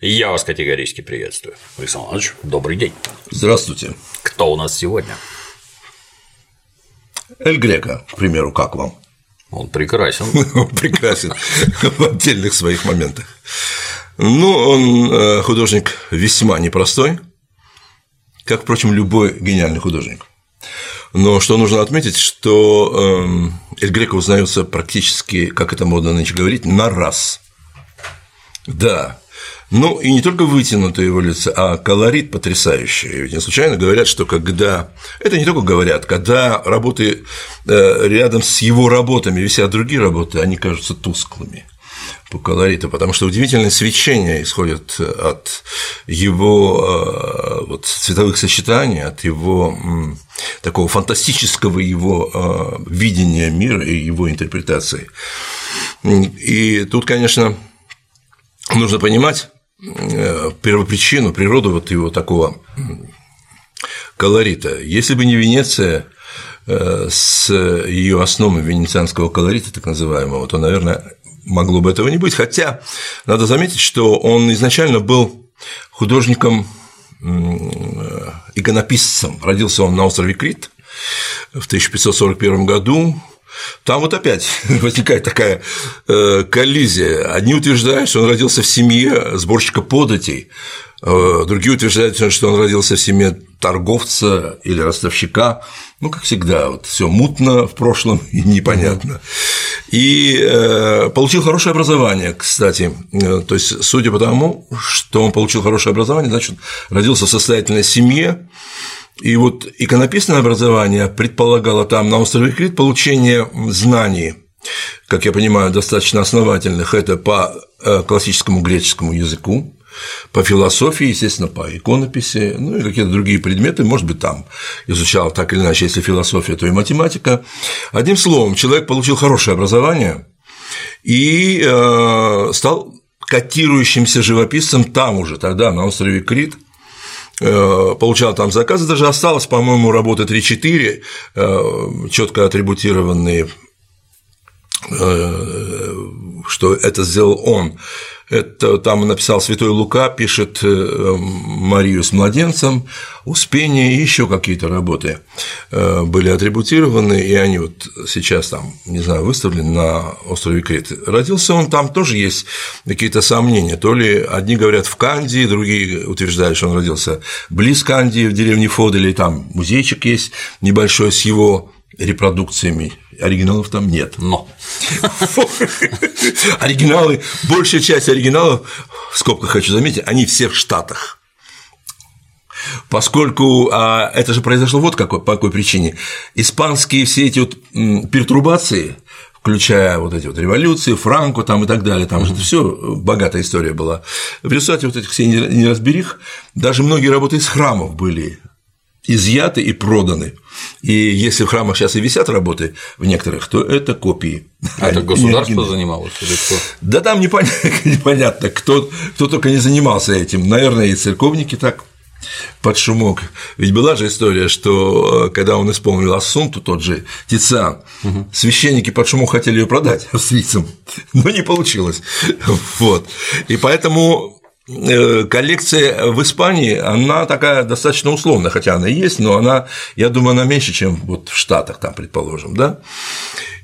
Я вас категорически приветствую. Александр Иванович, добрый день. Здравствуйте. Кто у нас сегодня? Эль Грека, к примеру, как вам? Он прекрасен. Он прекрасен в отдельных своих моментах. Ну, он э, художник весьма непростой, как, впрочем, любой гениальный художник. Но что нужно отметить, что эм, Эль Греко узнается практически, как это модно нынче говорить, на раз. Да, ну, и не только вытянутое его лицо, а колорит потрясающий. Ведь не случайно говорят, что когда… Это не только говорят, когда работы э, рядом с его работами висят другие работы, они кажутся тусклыми по колориту, потому что удивительное свечение исходит от его э, вот, цветовых сочетаний, от его такого фантастического его э, видения мира и его интерпретации. И тут, конечно, нужно понимать, Э, первопричину, природу вот его такого колорита. Если бы не Венеция э, с ее основами венецианского колорита, так называемого, то, наверное, могло бы этого не быть. Хотя надо заметить, что он изначально был художником иконописцем. Родился он на острове Крит в 1541 году, там вот опять возникает такая э, коллизия. Одни утверждают, что он родился в семье сборщика податей, э, другие утверждают, что он родился в семье торговца или ростовщика. Ну, как всегда, вот все мутно в прошлом и непонятно. И э, получил хорошее образование, кстати. То есть, судя по тому, что он получил хорошее образование, значит, родился в состоятельной семье, и вот иконописное образование предполагало там на острове Крит получение знаний, как я понимаю, достаточно основательных. Это по э, классическому греческому языку, по философии, естественно, по иконописи, ну и какие-то другие предметы, может быть, там изучал так или иначе, если философия, то и математика. Одним словом, человек получил хорошее образование и э, стал котирующимся живописцем там уже, тогда на острове Крит – получал там заказы, даже осталось, по-моему, работы 3-4, э, четко атрибутированные, э, что это сделал он. Это там написал Святой Лука, пишет э, Марию с младенцем, Успение и еще какие-то работы э, были атрибутированы, и они вот сейчас там, не знаю, выставлены на острове Крит. Родился он там, тоже есть какие-то сомнения. То ли одни говорят в Кандии, другие утверждают, что он родился близ Кандии, в деревне Фодели, там музейчик есть небольшой с его репродукциями. Оригиналов там нет. Но. Оригиналы, большая часть оригиналов, в скобках хочу заметить, они все в Штатах. Поскольку а, это же произошло вот какой, по какой причине. Испанские все эти вот пертурбации, включая вот эти вот революции, Франко там и так далее, там же это все богатая история была. В результате вот этих всех неразберих даже многие работы из храмов были изъяты и проданы. И если в храмах сейчас и висят работы в некоторых, то это копии. А это государство занималось или кто? Да там непонятно, непонятно кто, кто только не занимался этим. Наверное, и церковники так под шумок. Ведь была же история, что э, когда он исполнил Ассунту, тот же Тициан, угу. священники под шумок хотели ее продать австрийцам, но не получилось. Вот. И поэтому коллекция в Испании, она такая достаточно условная, хотя она и есть, но она, я думаю, она меньше, чем вот в Штатах, там, предположим, да.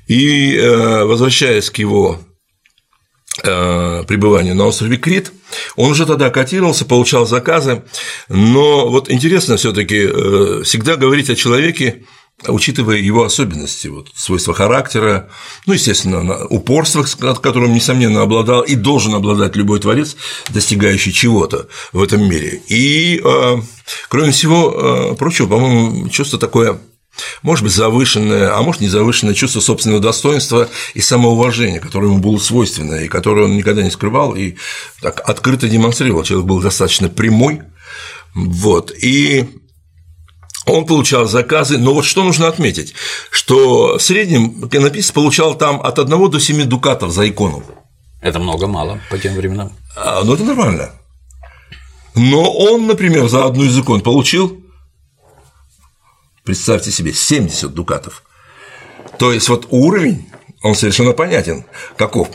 И э, возвращаясь к его э, пребыванию на острове Крит, он уже тогда котировался, получал заказы, но вот интересно все таки всегда говорить о человеке, учитывая его особенности, вот, свойства характера, ну, естественно, упорство, которым, несомненно, обладал и должен обладать любой творец, достигающий чего-то в этом мире. И, э, кроме всего э, прочего, по-моему, чувство такое может быть, завышенное, а может, не завышенное чувство собственного достоинства и самоуважения, которое ему было свойственно, и которое он никогда не скрывал и так открыто демонстрировал. Человек был достаточно прямой, вот, и он получал заказы, но вот что нужно отметить, что в среднем иконописец получал там от 1 до 7 дукатов за икону. Это много-мало по тем временам. А, ну, это нормально. Но он, например, за одну из икон получил, представьте себе, 70 дукатов. То есть, вот уровень, он совершенно понятен, каков.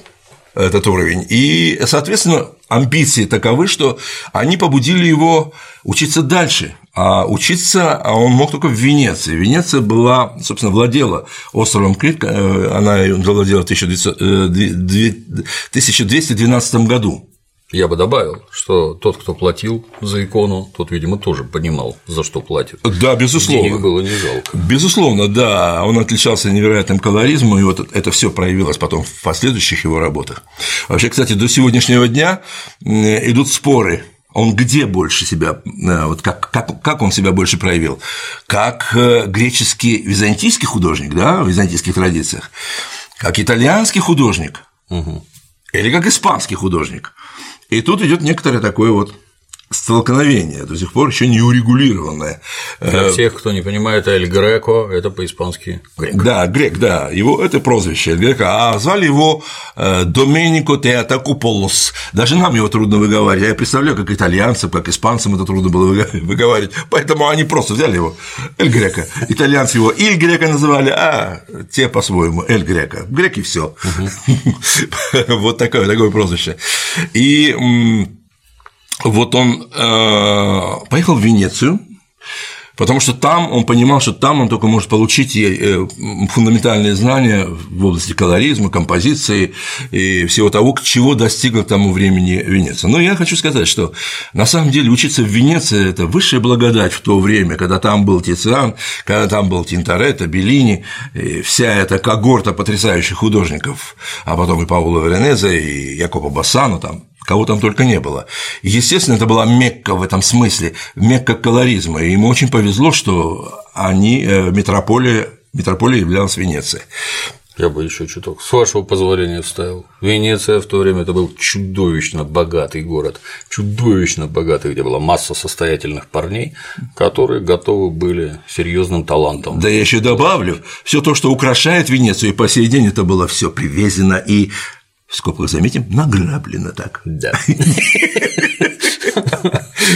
Этот уровень. И, соответственно, амбиции таковы, что они побудили его учиться дальше. А учиться а он мог только в Венеции. Венеция была, собственно, владела островом Крит, э, она владела в 1212 э, году. Я бы добавил, что тот, кто платил за икону, тот, видимо, тоже понимал, за что платит. Да, безусловно. Денег было не жалко. Безусловно, да. Он отличался невероятным колоризмом, и вот это все проявилось потом в последующих его работах. Вообще, кстати, до сегодняшнего дня идут споры он где больше себя, э, вот как, как, как он себя больше проявил? Как э, греческий византийский художник, да, в византийских традициях, как итальянский художник, угу. или как испанский художник. И тут идет некоторое такое вот столкновение, до сих пор еще не урегулированное. Для э, всех, кто не понимает, Эль Греко – это по-испански грек. Да, грек, да, его это прозвище Эль Греко, а звали его э, Доменико Театакуполос. Даже нам его трудно выговаривать, я представляю, как итальянцам, как испанцам это трудно было выговаривать, поэтому они просто взяли его Эль Греко. Итальянцы его Иль Греко называли, а те по-своему Эль Греко. Греки все. Вот такое, такое прозвище. И вот он э, поехал в Венецию, потому что там он понимал, что там он только может получить э, фундаментальные знания в области колоризма, композиции и всего того, чего достигла к тому времени Венеция. Но я хочу сказать, что на самом деле учиться в Венеции – это высшая благодать в то время, когда там был Тициан, когда там был Тинторетто, Беллини, вся эта когорта потрясающих художников, а потом и Пауло Веренезе, и Якоба Бассано, там кого там только не было. Естественно, это была Мекка в этом смысле, Мекка колоризма, и ему очень повезло, что они, э, метрополия, метрополия являлась Венецией. Я бы еще чуток, с вашего позволения, вставил. Венеция в то время это был чудовищно богатый город, чудовищно богатый, где была масса состоятельных парней, которые готовы были серьезным талантом. Да я еще добавлю, все то, что украшает Венецию, и по сей день это было все привезено и в скобках заметим, награблено так. Да.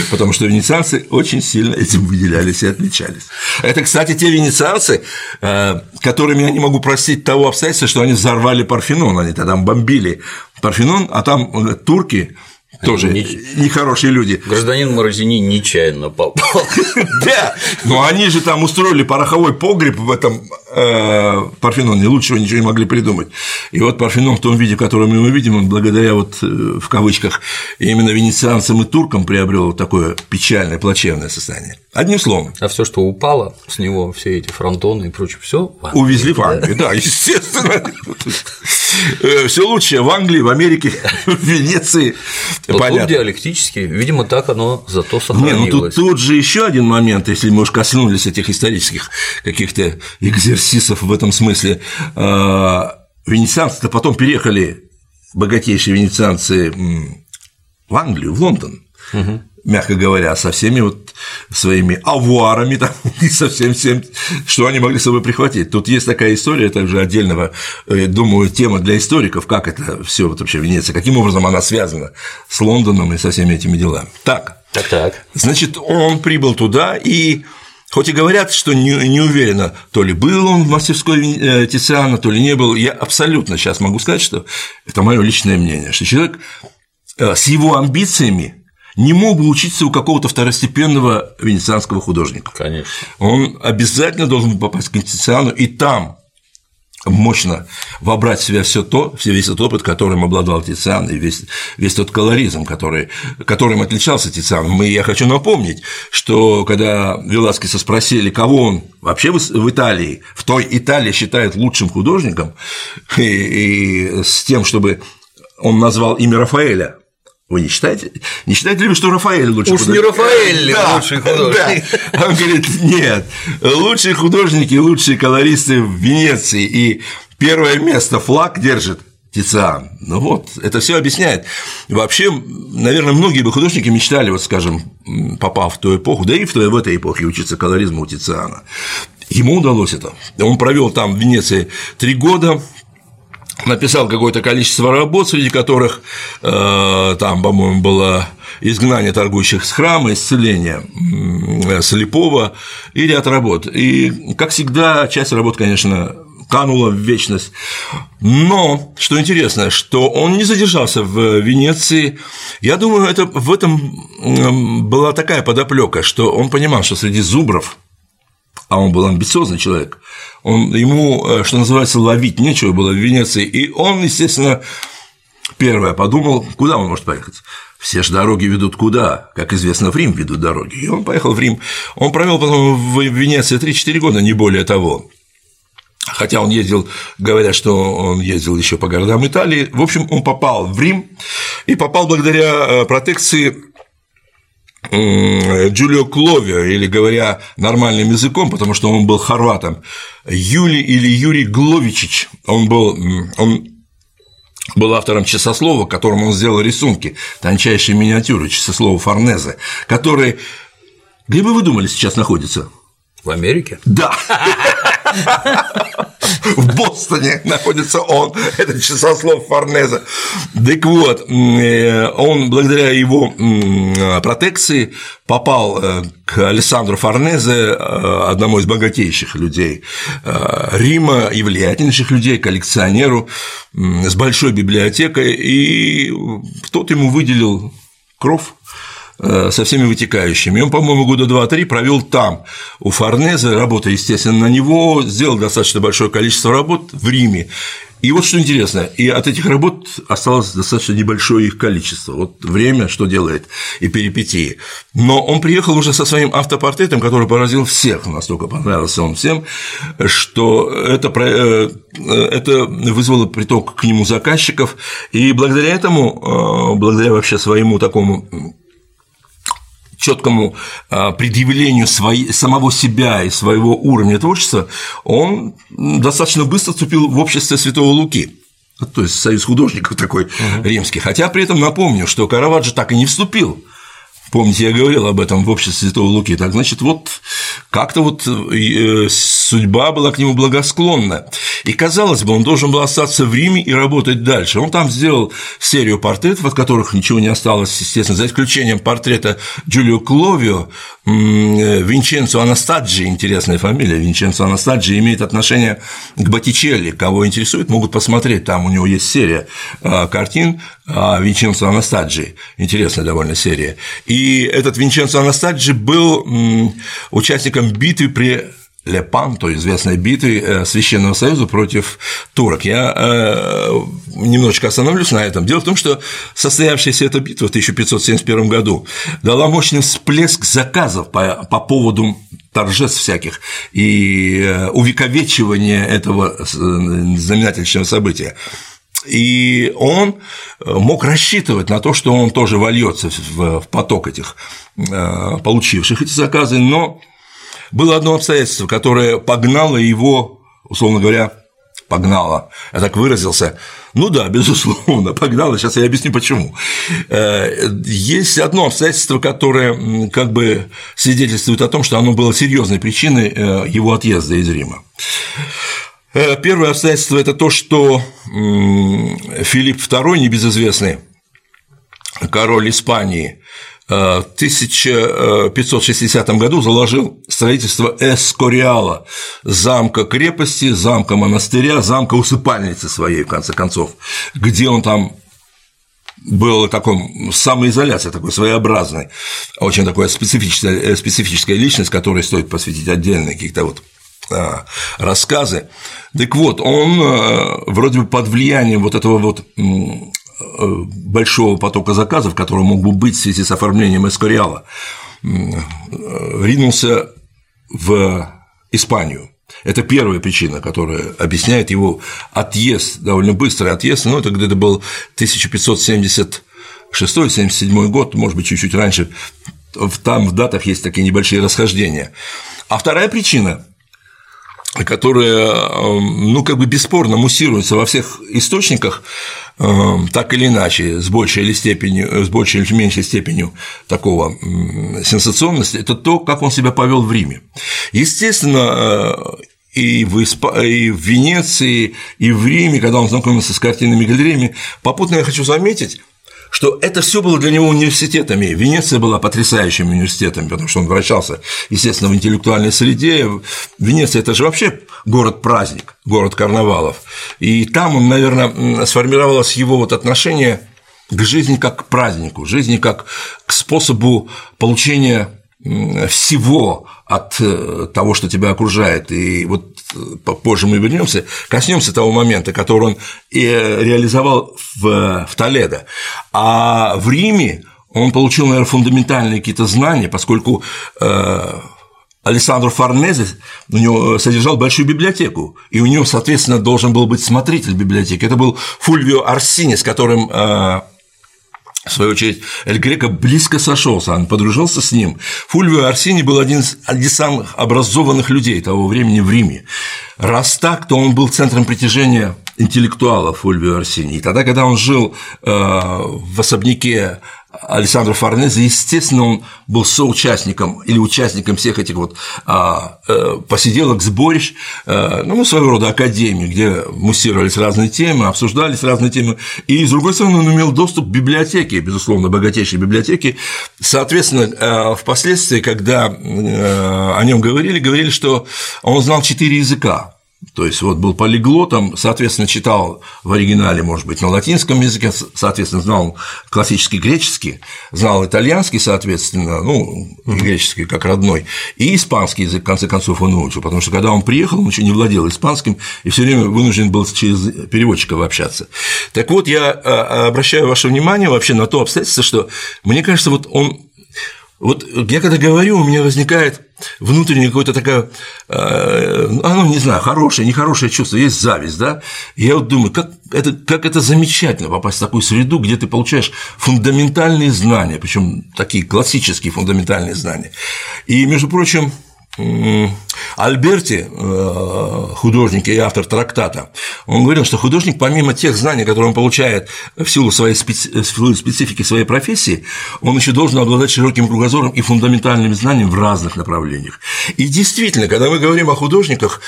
Потому что венецианцы очень сильно этим выделялись и отличались. Это, кстати, те венецианцы, э, которыми я не могу простить того обстоятельства, что они взорвали Парфенон, они тогда бомбили Парфенон, а там э, турки тоже нехорошие люди. Гражданин Морозини нечаянно попал. Да, но они же там устроили пороховой погреб в этом э, Парфеноне, лучшего ничего не могли придумать. И вот Парфенон в том виде, который мы видим, он благодаря вот э, в кавычках именно венецианцам и туркам приобрел такое печальное, плачевное состояние. Одним словом. А все, что упало с него, все эти фронтоны и прочее, все увезли в Англию, да, естественно. Э, все лучшее в Англии, в Америке, в Венеции. Но Понятно. тут диалектически, видимо, так оно зато сохранилось. Не, ну тут, тут же еще один момент, если мы уж коснулись этих исторических каких-то экзерсисов в этом смысле. А, венецианцы-то потом переехали, богатейшие венецианцы, в Англию, в Лондон. Угу мягко говоря, со всеми вот своими авуарами там, и со всем всем, что они могли с собой прихватить. Тут есть такая история также отдельного, э, думаю, тема для историков, как это все вот вообще Венеция, каким образом она связана с Лондоном и со всеми этими делами. Так, так, так. Значит, он прибыл туда и Хоть и говорят, что не, не уверенно, то ли был он в мастерской э, Тициана, то ли не был, я абсолютно сейчас могу сказать, что это мое личное мнение, что человек э, с его амбициями не мог бы учиться у какого-то второстепенного венецианского художника. Конечно. Он обязательно должен попасть к Тициану и там мощно вобрать в себя все то, весь тот опыт, которым обладал Тициан, и весь, весь тот колоризм, который, которым отличался Тициан. Мы, я хочу напомнить, что когда Веласкеса спросили, кого он вообще в Италии, в той Италии считает лучшим художником, и, и с тем, чтобы он назвал имя Рафаэля, вы не считаете? Не считаете ли вы, что Рафаэль лучший Уж художник? не Рафаэль да, лучший художник? Да. Он говорит, нет, лучшие художники, лучшие колористы в Венеции, и первое место флаг держит Тициан. Ну вот, это все объясняет. Вообще, наверное, многие бы художники мечтали, вот скажем, попав в ту эпоху, да и в, той, в этой эпохе учиться колоризму у Тициана. Ему удалось это. Он провел там в Венеции три года, написал какое-то количество работ, среди которых э, там, по-моему, было изгнание торгующих с храма, исцеление слепого и ряд работ. И, как всегда, часть работ, конечно, канула в вечность. Но, что интересно, что он не задержался в Венеции. Я думаю, это, в этом была такая подоплека, что он понимал, что среди зубров, а он был амбициозный человек, он, ему, э, что называется, ловить нечего было в Венеции, и он, естественно, первое подумал, куда он может поехать. Все же дороги ведут куда? Как известно, в Рим ведут дороги. И он поехал в Рим. Он провел потом в Венеции 3-4 года, не более того. Хотя он ездил, говорят, что он ездил еще по городам Италии. В общем, он попал в Рим и попал благодаря э, протекции Джулио Кловио, или говоря нормальным языком, потому что он был хорватом, Юли или Юрий Гловичич, он был, он был автором часослова, которым он сделал рисунки, тончайшие миниатюры, часослова Форнезе, которые, где бы вы думали, сейчас находится? В Америке? Да. В Бостоне находится он, этот часослов Форнеза. Так вот, э, он благодаря его протекции попал э, к Александру Форнезе, э, одному из богатейших людей Рима и влиятельнейших людей, коллекционеру с большой библиотекой, и тот ему выделил кров со всеми вытекающими. он, по-моему, года два-три провел там, у Форнезе, работа, естественно, на него, сделал достаточно большое количество работ в Риме. И вот что интересно, и от этих работ осталось достаточно небольшое их количество. Вот время, что делает, и перипетии. Но он приехал уже со своим автопортретом, который поразил всех, настолько понравился он всем, что это, э, это вызвало приток к нему заказчиков, и благодаря этому, э, благодаря вообще своему такому четкому а, предъявлению своей, самого себя и своего уровня творчества, он достаточно быстро вступил в общество Святого Луки. То есть союз художников такой угу. римский. Хотя при этом напомню, что Караваджо так и не вступил Помните, я говорил об этом в обществе Святого Луки. Так, значит, вот как-то вот э, судьба была к нему благосклонна. И, казалось бы, он должен был остаться в Риме и работать дальше. Он там сделал серию портретов, от которых ничего не осталось, естественно, за исключением портрета Джулио Кловио, э, Винченцо Анастаджи, интересная фамилия, Винченцо Анастаджи имеет отношение к Боттичелли. Кого интересует, могут посмотреть, там у него есть серия э, картин Винченцо Анастаджи, интересная довольно серия. И этот Винченцо Анастаджи был участником битвы при Лепанто, известной битвы э, Священного Союза против турок. Я э, немножечко остановлюсь на этом. Дело в том, что состоявшаяся эта битва в 1571 году дала мощный всплеск заказов по, по поводу торжеств всяких и э, увековечивания этого знаменательного события. И он мог рассчитывать на то, что он тоже вольется в поток этих получивших эти заказы, но было одно обстоятельство, которое погнало его, условно говоря, погнало, я так выразился, ну да, безусловно, погнало, сейчас я объясню почему. Э, есть одно обстоятельство, которое как бы свидетельствует о том, что оно было серьезной причиной э, его отъезда из Рима. Э, первое обстоятельство – это то, что Филипп II, небезызвестный король Испании, 1560 году заложил строительство Эскориала, замка-крепости, замка-монастыря, замка-усыпальницы своей, в конце концов, где он там был такой самоизоляция, такой своеобразной, очень такая специфическая, специфическая личность, которой стоит посвятить отдельные какие-то вот а, рассказы. Так вот, он вроде бы под влиянием вот этого вот Э, большого потока заказов, который мог бы быть в связи с оформлением эскориала, э, ринулся в Испанию. Это первая причина, которая объясняет его отъезд, довольно быстрый отъезд, ну, это где-то был 1576-77 год, может быть, чуть-чуть раньше, там в датах есть такие небольшие расхождения. А вторая причина которая, эм, ну, как бы бесспорно муссируется во всех источниках, так или иначе, с большей или степенью, с большей или меньшей степенью такого сенсационности, это то, как он себя повел в Риме. Естественно, э, и в, Исп... и в Венеции, и в Риме, когда он знакомился с картинными галереями, попутно я хочу заметить, что это все было для него университетами. Венеция была потрясающим университетом, потому что он вращался, естественно, в интеллектуальной среде. Венеция – это же вообще город-праздник, город карнавалов. И там, наверное, сформировалось его вот отношение к жизни как к празднику, жизни как к способу получения всего от э, того, что тебя окружает. И вот э, позже мы вернемся, коснемся того момента, который он реализовал в, в Толедо. А в Риме он получил, наверное, фундаментальные какие-то знания, поскольку э, Александр Форнезе у него содержал большую библиотеку, и у него, соответственно, должен был быть смотритель библиотеки. Это был Фульвио Арсини, с которым в свою очередь, Эль Греко близко сошелся, он подружился с ним. Фульвио Арсини был один из, один из самых образованных людей того времени в Риме. Раз так, то он был центром притяжения интеллектуалов Фульвио Арсини. И тогда, когда он жил э, в особняке Александра Форнезе, естественно, он был соучастником или участником всех этих вот а, а, посиделок, сборищ, а, ну, своего рода академии, где муссировались разные темы, обсуждались разные темы, и, с другой стороны, он имел доступ к библиотеке, безусловно, богатейшей библиотеке, соответственно, впоследствии, когда о нем говорили, говорили, что он знал четыре языка, то есть вот был полиглотом, соответственно, читал в оригинале, может быть, на латинском языке, соответственно, знал классический греческий, знал итальянский, соответственно, ну, греческий как родной, и испанский язык, в конце концов, он выучил, потому что когда он приехал, он еще не владел испанским и все время вынужден был через переводчиков общаться. Так вот, я а, обращаю ваше внимание вообще на то обстоятельство, что мне кажется, вот он вот я когда говорю, у меня возникает внутреннее какое-то такое, э, оно, не знаю, хорошее, нехорошее чувство, есть зависть, да, я вот думаю, как это, как это замечательно попасть в такую среду, где ты получаешь фундаментальные знания, причем такие классические фундаментальные знания. И, между прочим, Альберти, э, художник и автор трактата, он говорил, что художник, помимо тех знаний, которые он получает в силу своей специфики своей профессии, он еще должен обладать широким кругозором и фундаментальными знаниями в разных направлениях. И действительно, когда мы говорим о художниках,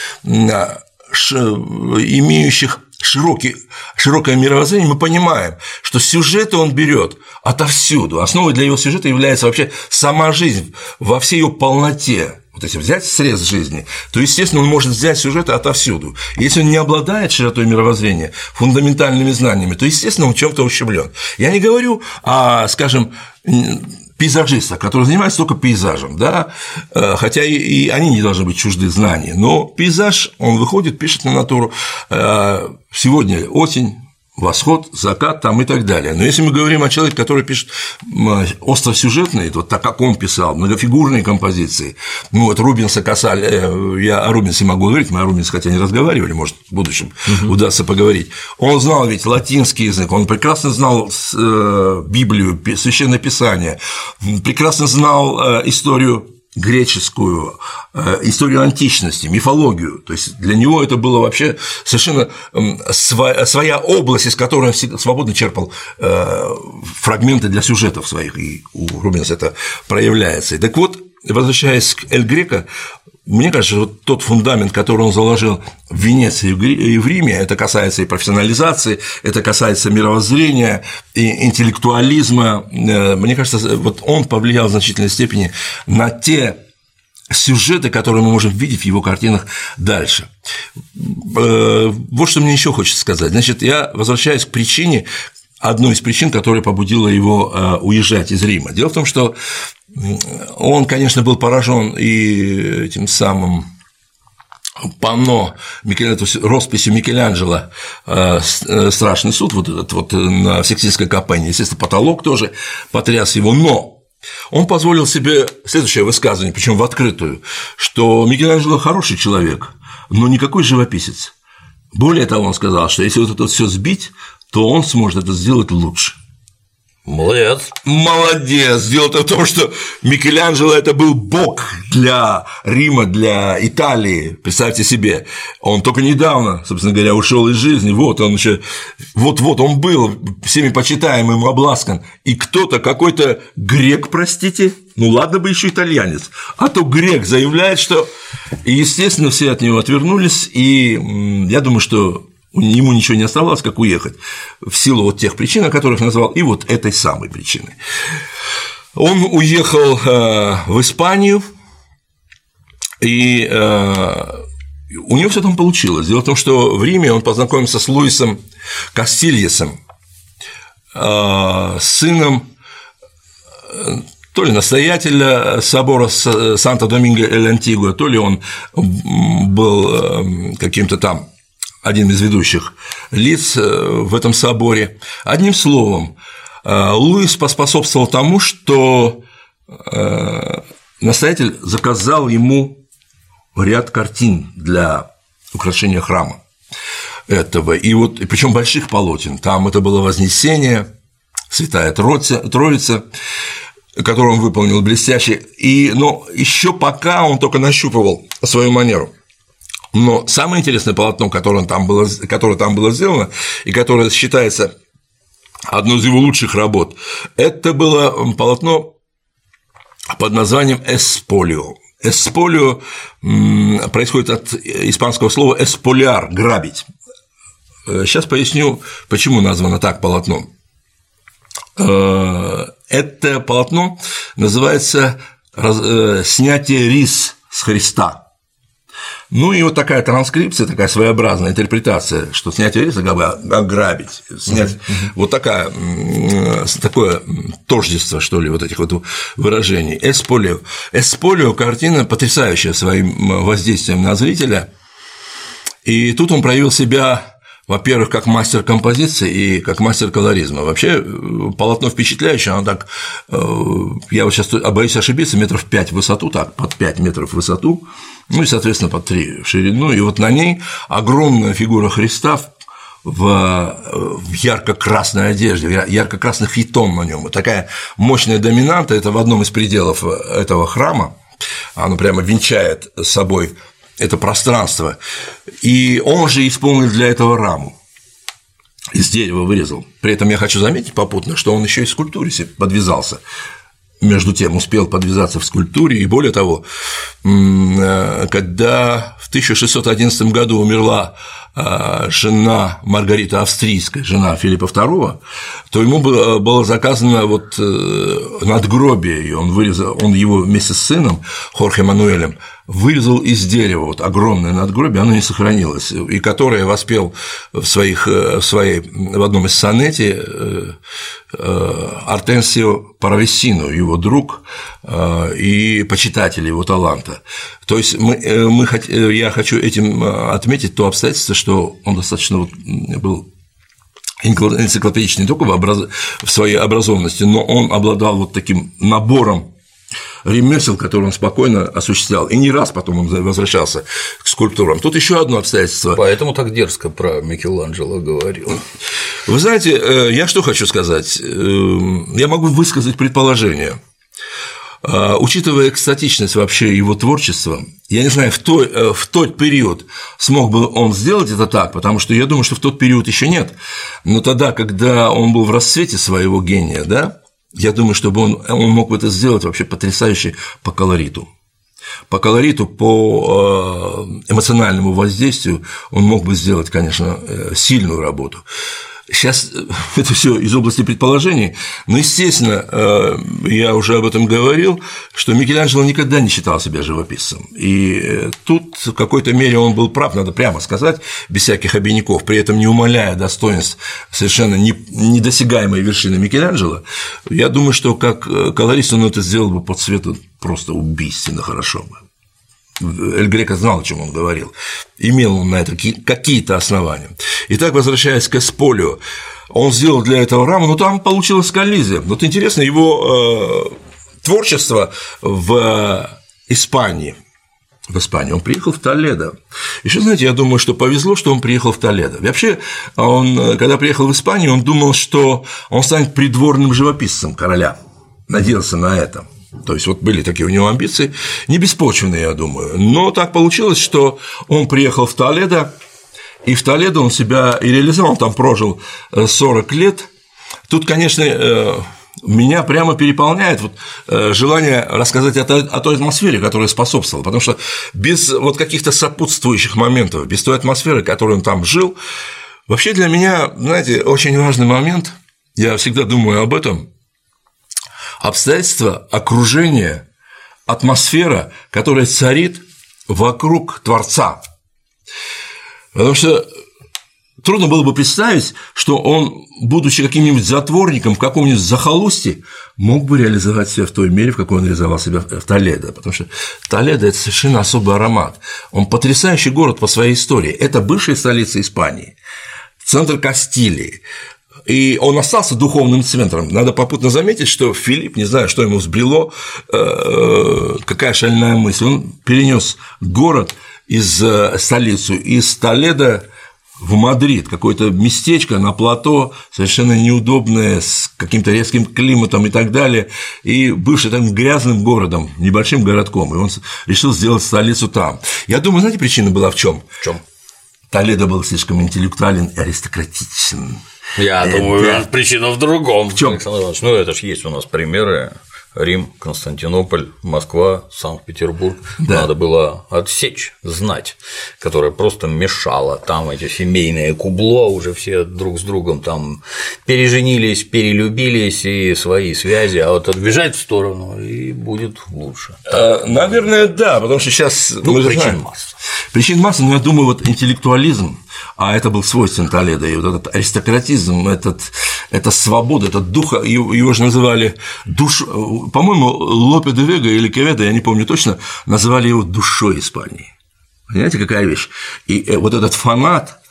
имеющих широкий, широкое мировоззрение, мы понимаем, что сюжеты он берет отовсюду. Основой для его сюжета является вообще сама жизнь во всей ее полноте. Вот если взять срез жизни, то, естественно, он может взять сюжеты отовсюду. Если он не обладает широтой мировоззрения, фундаментальными знаниями, то, естественно, он в чем-то ущемлен. Я не говорю о, скажем, пейзажистах, которые занимаются только пейзажем, да, э, хотя и, и они не должны быть чужды знаний, но пейзаж, он выходит, пишет на натуру, э, сегодня осень, восход, закат там и так далее. Но если мы говорим о человеке, который пишет остросюжетные, вот так, как он писал, многофигурные композиции, ну вот Рубинса касали, э, я о Рубинсе могу говорить, мы о Рубинсе хотя не разговаривали, может, в будущем угу. удастся поговорить. Он знал ведь латинский язык, он прекрасно знал э, Библию, Священное Писание, прекрасно знал э, историю греческую э, историю античности, мифологию. То есть для него это было вообще совершенно своя область, из которой он свободно черпал э, фрагменты для сюжетов своих, и у Рубинса это проявляется. И так вот, возвращаясь к Эль Греко, мне кажется, вот тот фундамент, который он заложил в Венеции и в Риме, это касается и профессионализации, это касается мировоззрения и интеллектуализма. Э, мне кажется, вот он повлиял в значительной степени на те сюжеты, которые мы можем видеть в его картинах дальше. Э, вот что мне еще хочется сказать. Значит, я возвращаюсь к причине, одной из причин, которая побудила его э, уезжать из Рима. Дело в том, что он, конечно, был поражен и этим самым панно, росписью Микеланджело э, э, «Страшный суд», вот этот вот на Сикстинской капелле, естественно, потолок тоже потряс его, но он позволил себе следующее высказывание, причем в открытую, что Микеланджело хороший человек, но никакой живописец. Более того, он сказал, что если вот это все сбить, то он сможет это сделать лучше. Молодец. Молодец. Дело-то в том, что Микеланджело это был бог для Рима, для Италии. Представьте себе, он только недавно, собственно говоря, ушел из жизни. Вот он еще, вот-вот он был всеми почитаемым обласкан. И кто-то, какой-то грек, простите, ну ладно бы еще итальянец, а то грек заявляет, что, и, естественно, все от него отвернулись, и я думаю, что ему ничего не оставалось, как уехать, в силу вот тех причин, о которых назвал, и вот этой самой причины. Он уехал э, в Испанию, и э, у него все там получилось. Дело в том, что в Риме он познакомился с Луисом Кастильесом, сыном то ли настоятеля собора Санта-Доминго-эль-Антигуа, то ли он был каким-то там один из ведущих лиц в этом соборе. Одним словом, Луис поспособствовал тому, что настоятель заказал ему ряд картин для украшения храма этого. И вот, причем больших полотен. Там это было Вознесение, Святая Троица, Троица которую он выполнил блестяще. И, но еще пока он только нащупывал свою манеру. Но самое интересное полотно, которое там было, которое там было сделано, и которое считается одной из его лучших работ, это было полотно под названием «Эсполио». Эсполио происходит от испанского слова «эсполиар» – «грабить». Сейчас поясню, почему названо так полотно. Э, это полотно называется э, «Снятие рис с Христа». Ну и вот такая транскрипция, такая своеобразная интерпретация, что снятие риса как бы ограбить, снять uh-huh. вот такая, такое тождество, что ли, вот этих вот выражений. Эсполио. Эсполио картина потрясающая своим воздействием на зрителя, и тут он проявил себя во-первых, как мастер композиции и как мастер колоризма. Вообще э, полотно впечатляющее, оно так, э, я вот сейчас боюсь ошибиться, метров 5 в высоту, так, под 5 метров в высоту, ну и, соответственно, под 3 в ширину, и вот на ней огромная фигура Христа в, в ярко-красной одежде, ярко-красный хитон на нем. Такая мощная доминанта, это в одном из пределов этого храма, оно прямо венчает собой это пространство. И он же исполнил для этого раму из дерева вырезал. При этом я хочу заметить попутно, что он еще и скульптуре подвязался. Между тем успел подвязаться в скульптуре, и более того, э, когда в 1611 году умерла э, жена Маргарита Австрийская, жена Филиппа II, то ему было заказано вот э, надгробие, и он вырезал, он его вместе с сыном Хорхе Мануэлем вырезал из дерева вот огромное надгробие, оно не сохранилось, и которое воспел в, своих, в, своей, в одном из сонете э, э, Артенсио Паравесину, его друг э, и почитатель его таланта. То есть мы, мы, я хочу этим отметить то обстоятельство, что он достаточно вот был энциклопедичный не только в, образ... в своей образованности, но он обладал вот таким набором ремесел, который он спокойно осуществлял. И не раз потом он возвращался к скульптурам. Тут еще одно обстоятельство. Поэтому так дерзко про Микеланджело говорил. Вы знаете, э, я что хочу сказать? Э, я могу высказать предположение. Э, учитывая экстатичность вообще его творчества, я не знаю, в, той, в тот период смог бы он сделать это так, потому что я думаю, что в тот период еще нет, но тогда, когда он был в расцвете своего гения, да, я думаю, чтобы он, он мог бы это сделать вообще потрясающе по колориту. По колориту, по э, эмоциональному воздействию он мог бы сделать, конечно, э, сильную работу. Сейчас э, это все из области предположений, но, естественно, э, я уже об этом говорил, что Микеланджело никогда не считал себя живописцем. И э, тут в какой-то мере он был прав, надо прямо сказать, без всяких обиняков, при этом не умаляя достоинств совершенно недосягаемой вершины Микеланджело. Я думаю, что как колорист он это сделал бы по цвету просто убийственно хорошо бы. Эль Грека знал, о чем он говорил. Имел он на это какие-то основания. Итак, возвращаясь к Эсполио, он сделал для этого раму, но там получилась коллизия. Вот интересно, его э, творчество в Испании, в Испании. Он приехал в Толедо. Еще, знаете, я думаю, что повезло, что он приехал в Толедо. Вообще, он, когда приехал в Испанию, он думал, что он станет придворным живописцем короля. Надеялся на это. То есть вот были такие у него амбиции, не беспочвенные, я думаю. Но так получилось, что он приехал в Толедо, и в Толедо он себя и реализовал, там прожил 40 э, лет. Тут, конечно, э, меня прямо переполняет вот э, желание рассказать о той атмосфере, которая способствовала, потому что без вот каких-то сопутствующих моментов, без той атмосферы, которой он там жил, вообще для меня, знаете, очень важный момент, я всегда думаю об этом, обстоятельства, окружение, атмосфера, которая царит вокруг Творца. Потому что трудно было бы представить, что он, будучи каким-нибудь затворником в каком-нибудь захолустье, мог бы реализовать себя в той мере, в какой он реализовал себя в Толедо, потому что Толедо – это совершенно особый аромат. Он потрясающий город по своей истории. Это бывшая столица Испании, центр Кастилии, и он остался духовным центром. Надо попутно заметить, что Филипп, не знаю, что ему взбрело, э, какая шальная мысль, он перенес город из э, столицу из Толеда в Мадрид, какое-то местечко на плато, совершенно неудобное, с каким-то резким климатом и так далее, и бывший там грязным городом, небольшим городком, и он решил сделать столицу там. Я думаю, знаете, причина была в чем? В чем? Толедо был слишком интеллектуален и аристократичен. Я это... думаю, причина в другом. В чем? Ну, это же есть у нас примеры Рим, Константинополь, Москва, Санкт-Петербург. Да. Надо было отсечь знать, которая просто мешала. Там эти семейные кубло уже все друг с другом там переженились, перелюбились и свои связи, а вот отбежать в сторону и будет лучше. А, наверное, да, потому что сейчас ну, причин знаем. масса. Причин масса, но я думаю, вот интеллектуализм а это был свойствен Толедо, и вот этот аристократизм, этот, эта свобода, этот дух, его же называли душ, по-моему, Лопе де Вега или Кеведа, я не помню точно, называли его душой Испании. Понимаете, какая вещь? И э, вот этот фанат,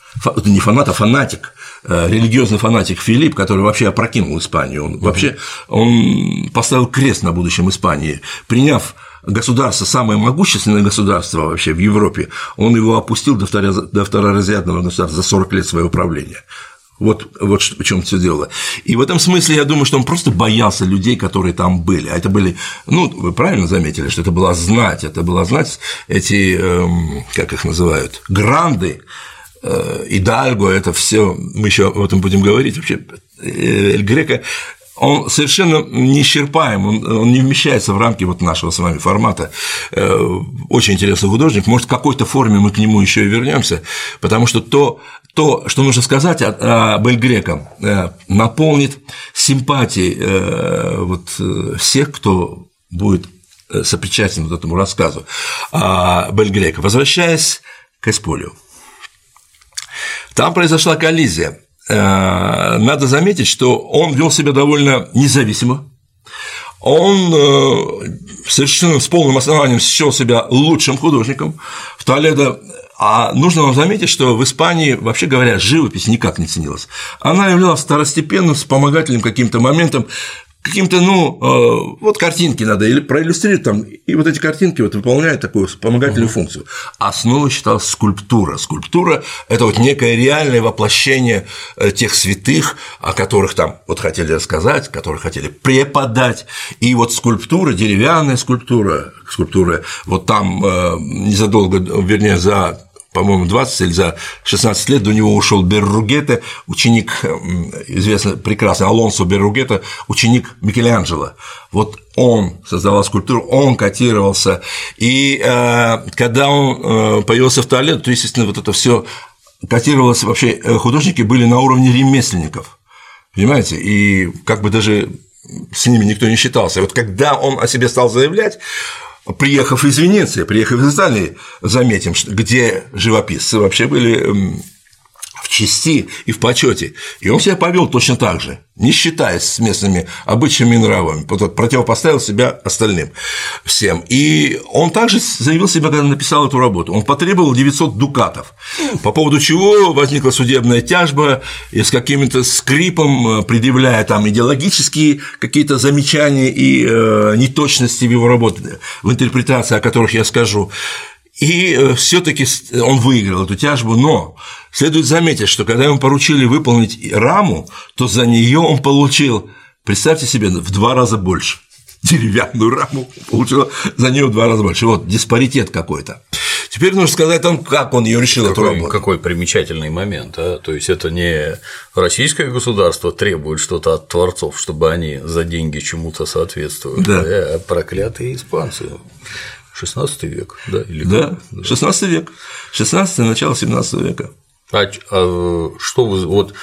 не фанат, а фанатик, э, религиозный фанатик Филипп, который вообще опрокинул Испанию, он вообще он поставил крест на будущем Испании, приняв государство, самое могущественное государство вообще в Европе, он его опустил до, до второразрядного государства за 40 лет своего правления. Вот, вот в чем все дело. И в этом смысле я думаю, что он просто боялся людей, которые там были. А это были, ну, вы правильно заметили, что это была знать, это была знать эти, эм, как их называют, гранды, э, Идальго, это все, мы еще об этом будем говорить. Вообще, э, Эль Грека он совершенно неисчерпаем, он, он не вмещается в рамки вот нашего с вами формата. Э, очень интересный художник, может, в какой-то форме мы к нему еще и вернемся, потому что то, то что нужно сказать об Эль Греко, э, наполнит симпатией э, вот всех, кто будет сопричастен вот этому рассказу об Эль Греко. Возвращаясь к Эсполю. Там произошла коллизия Э, надо заметить, что он вел себя довольно независимо. Он э, совершенно с полным основанием счел себя лучшим художником в Толедо. А нужно вам заметить, что в Испании, вообще говоря, живопись никак не ценилась. Она являлась второстепенным, вспомогательным каким-то моментом, каким-то, ну, э, вот картинки надо или проиллюстрировать там, и вот эти картинки вот выполняют такую вспомогательную uh-huh. функцию. Основой считалась скульптура. Скульптура – это вот некое реальное воплощение э, тех святых, о которых там вот хотели рассказать, которых хотели преподать. И вот скульптура, деревянная скульптура, скульптура, вот там э, незадолго, вернее, за по-моему, 20 или за 16 лет до него ушел Берругета, ученик, известно прекрасно, Алонсо Берругета, ученик Микеланджело. Вот он создавал скульптуру, он котировался. И э, когда он э, появился в туалет, то, естественно, вот это все котировалось, вообще э, художники были на уровне ремесленников. Понимаете? И как бы даже с ними никто не считался. И вот когда он о себе стал заявлять, приехав из Венеции, приехав из Италии, заметим, где живописцы вообще были в чести и в почете. И он себя повел точно так же, не считаясь с местными обычными нравами, противопоставил себя остальным всем. И он также заявил себя, когда написал эту работу. Он потребовал 900 дукатов, по поводу чего возникла судебная тяжба и с каким-то скрипом, э, предъявляя там идеологические какие-то замечания и э, неточности в его работе, в интерпретации, о которых я скажу. И э, все-таки он выиграл эту тяжбу, но следует заметить, что когда ему поручили выполнить раму, то за нее он получил, представьте себе, в два раза больше деревянную раму, получил за нее в два раза больше. Вот диспаритет какой-то. Теперь нужно сказать, он, как он ее решил, какой, эту работу. Какой примечательный момент, а? то есть это не российское государство требует что-то от творцов, чтобы они за деньги чему-то соответствовали, да. а проклятые испанцы. 16 век, да? Или да, 16 век. 16 начало 17 века. А, а что вы вот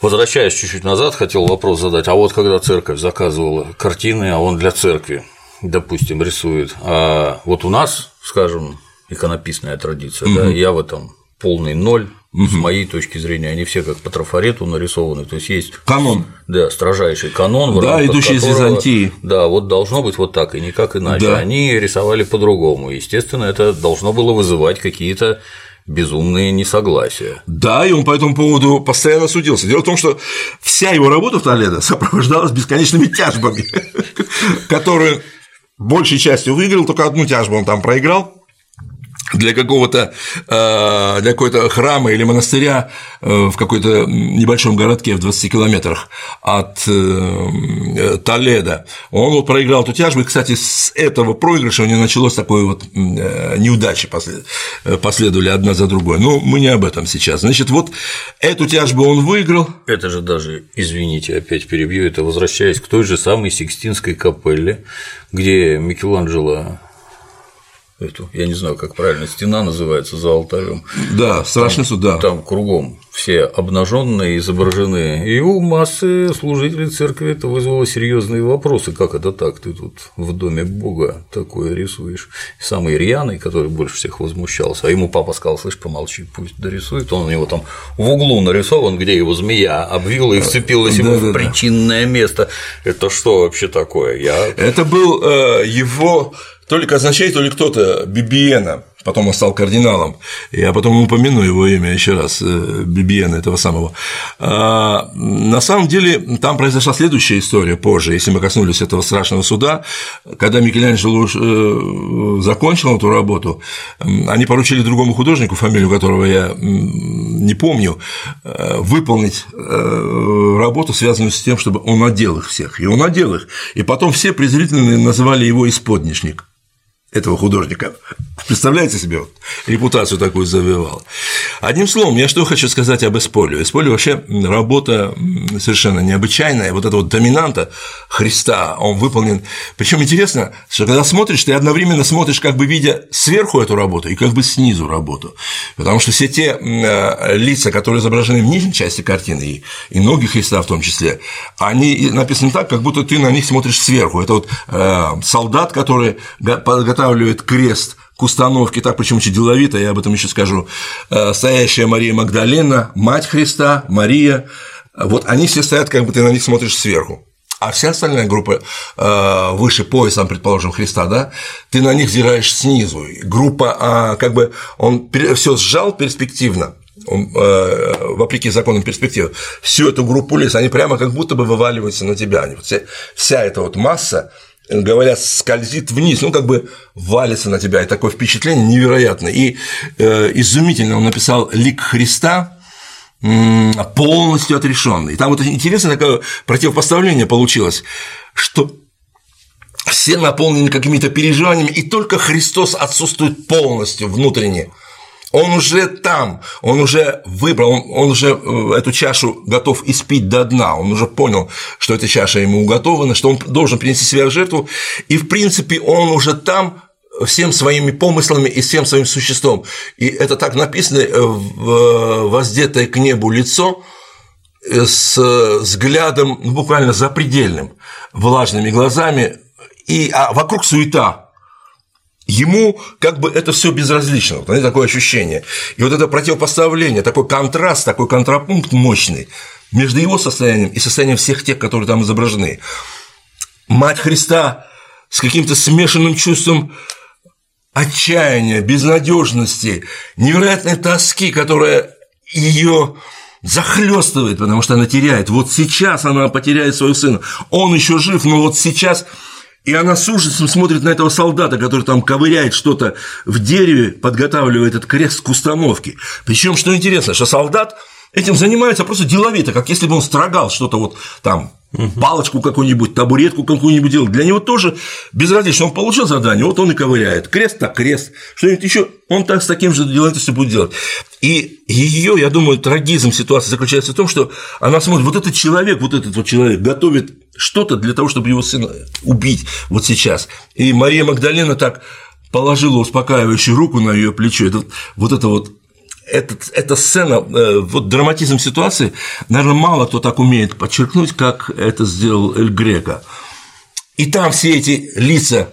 Возвращаясь чуть-чуть назад, хотел вопрос задать. А вот когда церковь заказывала картины, а он для церкви, допустим, рисует, а вот у нас, скажем, иконописная традиция, угу. да, я в этом полный ноль, угу. с моей точки зрения, они все как по трафарету нарисованы, то есть есть канон, да, строжайший канон, да, идущий из Византии, да, вот должно быть вот так и никак иначе, да. они рисовали по-другому, естественно, это должно было вызывать какие-то безумные несогласия. Да, и он по этому поводу постоянно судился. Дело в том, что вся его работа в Толедо сопровождалась бесконечными тяжбами, которые большей частью выиграл, только одну тяжбу он там проиграл, для какого-то э, для какой-то храма или монастыря э, в какой-то небольшом городке в 20 километрах от э, Толеда. Он вот проиграл эту тяжбу, и, кстати, с этого проигрыша у него началось такое вот неудачи последовали одна за другой. Но мы не об этом сейчас. Значит, вот эту тяжбу он выиграл. Это же даже, извините, опять перебью, это возвращаясь к той же самой Сикстинской капелле, где Микеланджело эту, я не знаю, как правильно, стена называется за алтарем. Да, страшный суд, да. Там кругом все обнаженные изображены. И у массы служителей церкви это вызвало серьезные вопросы. Как это так? Ты тут в доме Бога такое рисуешь. самый рьяный, который больше всех возмущался, а ему папа сказал: слышь, помолчи, пусть дорисует. Он у него там в углу нарисован, где его змея обвила и вцепилась ему в причинное место. Это что вообще такое? Я... Это был э, его то ли казначей, то ли кто-то Бибиена, потом он стал кардиналом, я потом упомяну его имя еще раз, э, Бибиена этого самого. А, на самом деле там произошла следующая история позже, если мы коснулись этого страшного суда, когда Микеланджело э, закончил эту работу, они поручили другому художнику, фамилию которого я не помню, э, выполнить работу, связанную с тем, чтобы он одел их всех, и он одел их, и потом все презрительно называли его исподничник этого художника. Представляете себе, вот, репутацию такую завоевал. Одним словом, я что хочу сказать об Эсполио. Эсполио вообще работа совершенно необычайная. Вот эта вот доминанта Христа, он выполнен. Причем интересно, что когда смотришь, ты одновременно смотришь, как бы видя сверху эту работу и как бы снизу работу. Потому что все те э, лица, которые изображены в нижней части картины, и, ноги Христа в том числе, они написаны так, как будто ты на них смотришь сверху. Это вот э, солдат, который готовится подготавливает крест к установке, так причем очень деловито, я об этом еще скажу, э, стоящая Мария Магдалена, мать Христа, Мария, вот они все стоят, как бы ты на них смотришь сверху. А вся остальная группа э, выше поясом, предположим, Христа, да, ты на них взираешь снизу. Группа, а, как бы он все сжал перспективно, э, вопреки законам перспективы, всю эту группу лиц, они прямо как будто бы вываливаются на тебя. Они, вся эта вот масса, говорят, скользит вниз, ну, как бы валится на тебя, и такое впечатление невероятное. И э, изумительно он написал «Лик Христа», полностью отрешенный. Там вот интересное такое противопоставление получилось, что все наполнены какими-то переживаниями, и только Христос отсутствует полностью внутренне. Он уже там, он уже выбрал, он, он уже э, эту чашу готов испить до дна, он уже понял, что эта чаша ему уготована, что он должен принести себя в жертву, и, в принципе, он уже там всем своими помыслами и всем своим существом. И это так написано э, в э, воздетое к небу лицо с взглядом ну, буквально запредельным, влажными глазами, и, а вокруг суета, Ему как бы это все безразлично, вот, знаете, такое ощущение. И вот это противопоставление, такой контраст, такой контрапункт мощный между его состоянием и состоянием всех тех, которые там изображены. Мать Христа с каким-то смешанным чувством отчаяния, безнадежности, невероятной тоски, которая ее захлестывает, потому что она теряет. Вот сейчас она потеряет своего сына. Он еще жив, но вот сейчас и она с ужасом смотрит на этого солдата, который там ковыряет что-то в дереве, подготавливает этот крест к установке. Причем, что интересно, что солдат этим занимается просто деловито, как если бы он строгал что-то вот там палочку какую-нибудь, табуретку какую-нибудь делал. Для него тоже безразлично. Он получил задание, вот он и ковыряет. Крест так крест, что-нибудь еще, он так с таким же деловитостью будет делать. И ее, я думаю, трагизм ситуации заключается в том, что она смотрит, вот этот человек, вот этот вот человек готовит что-то для того, чтобы его сына убить вот сейчас. И Мария Магдалена так положила успокаивающую руку на ее плечо. Это, вот это вот этот, эта сцена, э, вот драматизм ситуации, наверное, мало кто так умеет подчеркнуть, как это сделал Эль Грека. И там все эти лица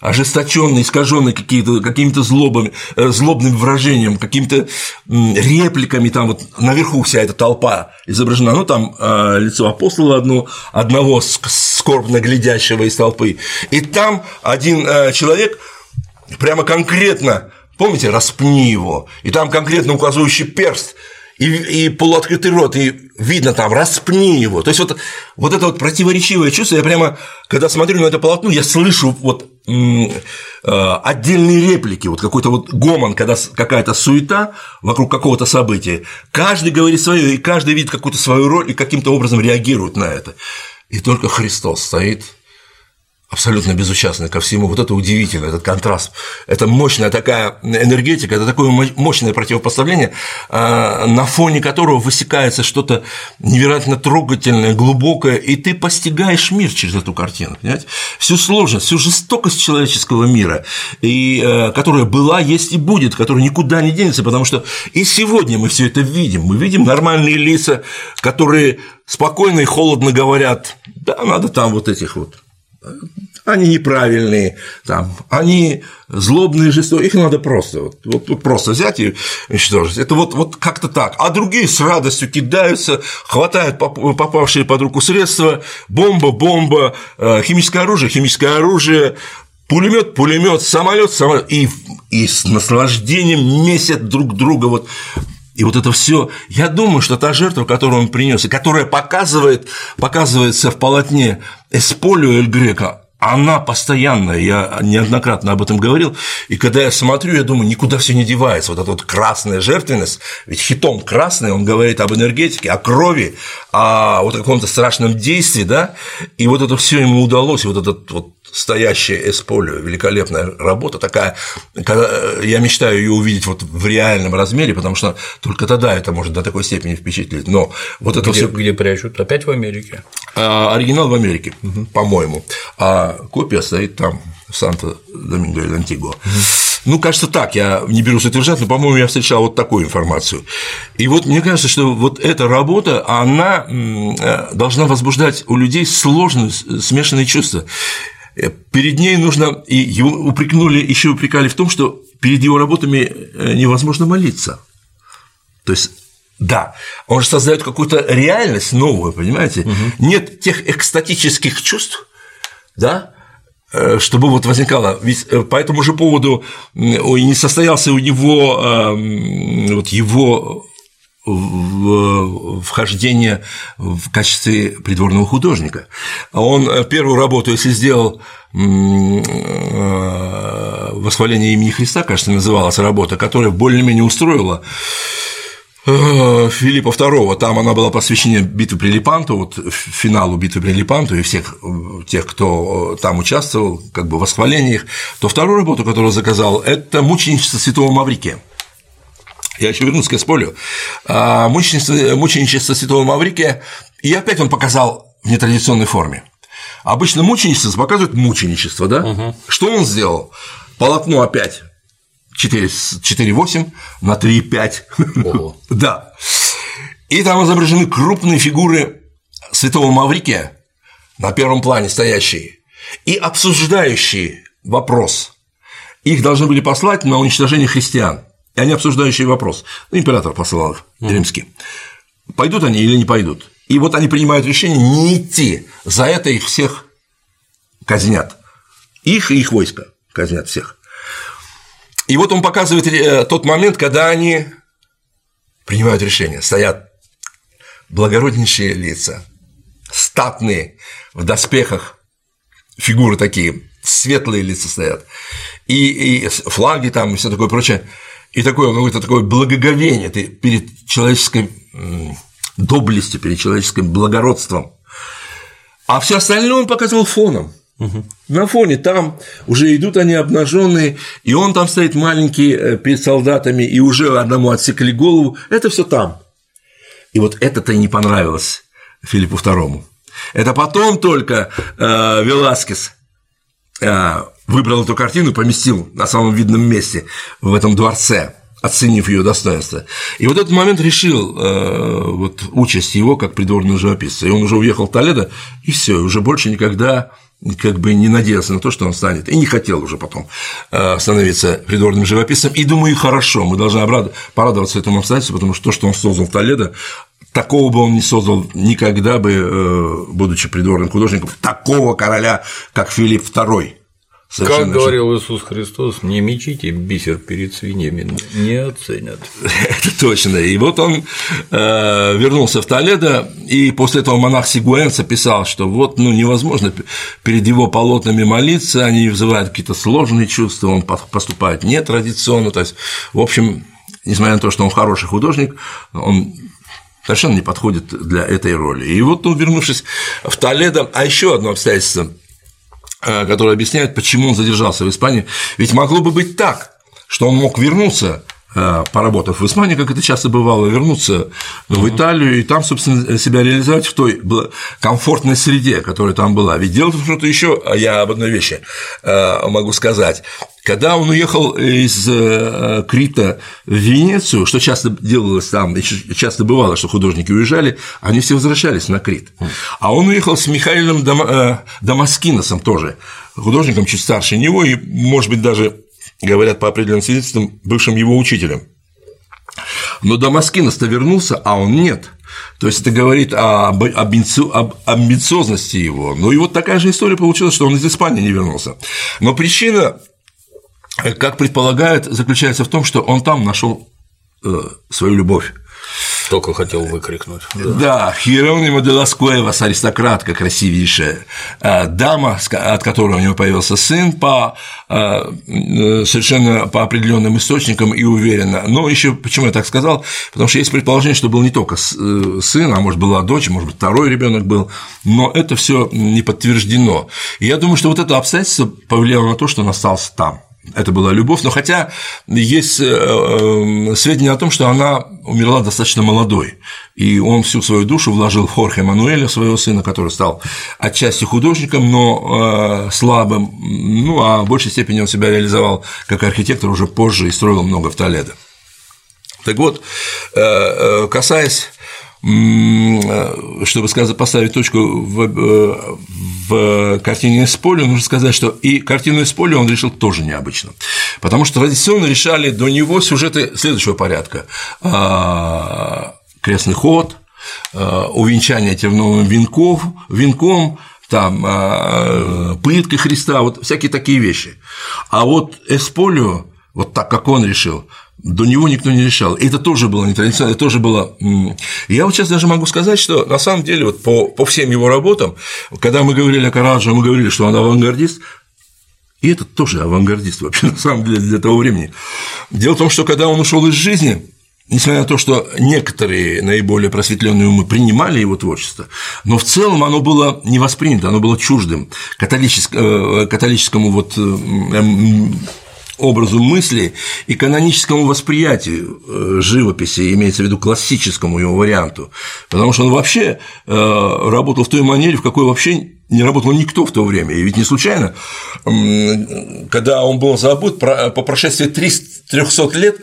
ожесточенный, искаженный какие-то, какими-то злобами, э, злобным выражением, какими-то репликами, там вот наверху вся эта толпа изображена, ну там э, лицо апостола одно, одного скорбно глядящего из толпы, и там один человек прямо конкретно, помните, распни его, и там конкретно указывающий перст – и, и полуоткрытый рот, и видно там, распни его. То есть вот, вот это вот противоречивое чувство, я прямо, когда смотрю на это полотно, я слышу вот э, отдельные реплики, вот какой-то вот гомон, когда какая-то суета вокруг какого-то события. Каждый говорит свое, и каждый видит какую-то свою роль и каким-то образом реагирует на это. И только Христос стоит абсолютно безучастны ко всему. Вот это удивительно, этот контраст. Это мощная такая энергетика, это такое мощное противопоставление, а, на фоне которого высекается что-то невероятно трогательное, глубокое, и ты постигаешь мир через эту картину, понимаете? Всю сложность, всю жестокость человеческого мира, и, э, которая была, есть и будет, которая никуда не денется, потому что и сегодня мы все это видим. Мы видим нормальные лица, которые спокойно и холодно говорят, да, надо там вот этих вот они неправильные, там, они злобные, жестокие, их надо просто, вот, вот просто взять и уничтожить. Это вот, вот как-то так. А другие с радостью кидаются, хватают попавшие под руку средства, бомба, бомба, э, химическое оружие, химическое оружие, пулемет, пулемет, самолет, самолет, и, и с наслаждением месят друг друга. Вот. И вот это все, я думаю, что та жертва, которую он принес, и которая показывает, показывается в полотне Эсполио Эль Грека, она постоянная, я неоднократно об этом говорил, и когда я смотрю, я думаю, никуда все не девается, вот эта вот красная жертвенность, ведь хитом красный, он говорит об энергетике, о крови, о вот каком-то страшном действии, да, и вот это все ему удалось, вот этот вот стоящая Эсполио, великолепная работа, такая, когда я мечтаю ее увидеть вот в реальном размере, потому что только тогда это может до такой степени впечатлить. Но вот это все. Где прячут? Опять в Америке? А, оригинал в Америке, угу. по-моему, а копия стоит там в Санта-Доминго или Антигуа. Угу. Ну, кажется, так, я не берусь утверждать, но, по-моему, я встречал вот такую информацию. И вот мне кажется, что вот эта работа, она э, должна возбуждать у людей сложные, смешанные чувства. Э, перед ней нужно, и его упрекнули, еще упрекали в том, что перед его работами э, невозможно молиться. То есть да, он же создает какую-то реальность новую, понимаете? Угу. Нет тех экстатических чувств, да, э, чтобы вот возникало. Ведь по этому же поводу не состоялся у него вот его вхождение в качестве придворного художника. Он э, первую работу, если сделал э, восхваление имени Христа, кажется, называлась работа, которая более-менее устроила э, Филиппа II, там она была посвящена битве при Лепанту, вот финалу битвы при Лепанту и всех тех, кто там участвовал, как бы в восхвалениях, то вторую работу, которую заказал, это мученичество святого Маврикия я еще вернусь к Эсполю, а, мученичество, мученичество святого Маврикия, и опять он показал в нетрадиционной форме. Обычно мученичество показывает мученичество, да? Угу. Что он сделал? Полотно опять 4,8 на 3,5. да. И там изображены крупные фигуры святого Маврикия, на первом плане стоящие, и обсуждающие вопрос. Их должны были послать на уничтожение христиан и они обсуждающие вопрос. Император посылал их, mm. римский. Пойдут они или не пойдут? И вот они принимают решение не идти. За это их всех казнят. Их и их войска казнят всех. И вот он показывает э, тот момент, когда они принимают решение. Стоят благороднейшие лица, статные, в доспехах, фигуры такие, светлые лица стоят, и, и флаги там, и все такое прочее и такое какое-то такое благоговение ты перед человеческой доблестью, перед человеческим благородством. А все остальное он показывал фоном. Угу. На фоне там уже идут они обнаженные, и он там стоит маленький э, перед солдатами, и уже одному отсекли голову. Это все там. И вот это-то и не понравилось Филиппу II. Это потом только э, Веласкес э, выбрал эту картину, поместил на самом видном месте в этом дворце, оценив ее достоинство. И вот этот момент решил э, вот, участь его как придворного живописца. И он уже уехал в Толедо, и все, уже больше никогда как бы не надеялся на то, что он станет, и не хотел уже потом э, становиться придворным живописцем. И думаю, хорошо, мы должны порадоваться этому обстоятельству, потому что то, что он создал в Толедо, такого бы он не создал никогда бы, э, будучи придворным художником, такого короля, как Филипп II. Совершенно как говорил Иисус Христос, не мечите бисер перед свиньями, не оценят. Это точно. И вот он э, вернулся в Толедо, и после этого монах Сигуэнса писал, что вот ну, невозможно перед его полотнами молиться, они вызывают какие-то сложные чувства, он поступает нетрадиционно. То есть, в общем, несмотря на то, что он хороший художник, он совершенно не подходит для этой роли. И вот, ну, вернувшись в Толедо, а еще одно обстоятельство – Э, который объясняет, почему он задержался в Испании. Ведь могло бы быть так, что он мог вернуться поработав в Испании, как это часто бывало, вернуться в Италию и там, собственно, себя реализовать в той комфортной среде, которая там была. Ведь дело в том, что еще я об одной вещи э, могу сказать. Когда он уехал из э, Крита в Венецию, что часто делалось там, часто бывало, что художники уезжали, они все возвращались на Крит. А он уехал с Михаилом э, Дамаскиносом тоже, художником чуть старше него, и, может быть, даже, говорят по определенным свидетельствам, бывшим его учителем. Но Дамаскинос-то вернулся, а он нет. То есть это говорит об, об амбициозности его. Ну и вот такая же история получилась, что он из Испании не вернулся. Но причина как предполагают, заключается в том, что он там нашел э, свою любовь. Только хотел выкрикнуть. Да, да Хиронима де Ласкуэвас, аристократка красивейшая, э, дама, от которой у него появился сын по э, совершенно по определенным источникам и уверенно. Но еще почему я так сказал? Потому что есть предположение, что был не только сын, а может была дочь, может быть второй ребенок был, но это все не подтверждено. И я думаю, что вот это обстоятельство повлияло на то, что он остался там это была любовь, но хотя есть э, э, сведения о том, что она умерла достаточно молодой, и он всю свою душу вложил в Хорхе Мануэля, своего сына, который стал отчасти художником, но э, слабым, ну, а в большей степени он себя реализовал как архитектор уже позже и строил много в Толедо. Так вот, касаясь чтобы сказать, поставить точку в, в картине из нужно сказать, что и картину из он решил тоже необычно. Потому что традиционно решали до него сюжеты следующего порядка. А, крестный ход, а, увенчание терновым венков, венком, там а, пытка Христа, вот всякие такие вещи. А вот Эсполио, вот так, как он решил, до него никто не решал. И это тоже было нетрадиционно, это тоже было… Я вот сейчас даже могу сказать, что на самом деле вот по, по всем его работам, когда мы говорили о Караджо, мы говорили, что он авангардист, и этот тоже авангардист вообще на самом деле для того времени. Дело в том, что когда он ушел из жизни, несмотря на то, что некоторые наиболее просветленные умы принимали его творчество, но в целом оно было не воспринято, оно было чуждым католическому, э, католическому вот э, образу мысли и каноническому восприятию э, живописи, имеется в виду классическому его варианту, потому что он вообще э, работал в той манере, в какой вообще не работал никто в то время. И ведь не случайно, когда он был забыт, по прошествии 300 лет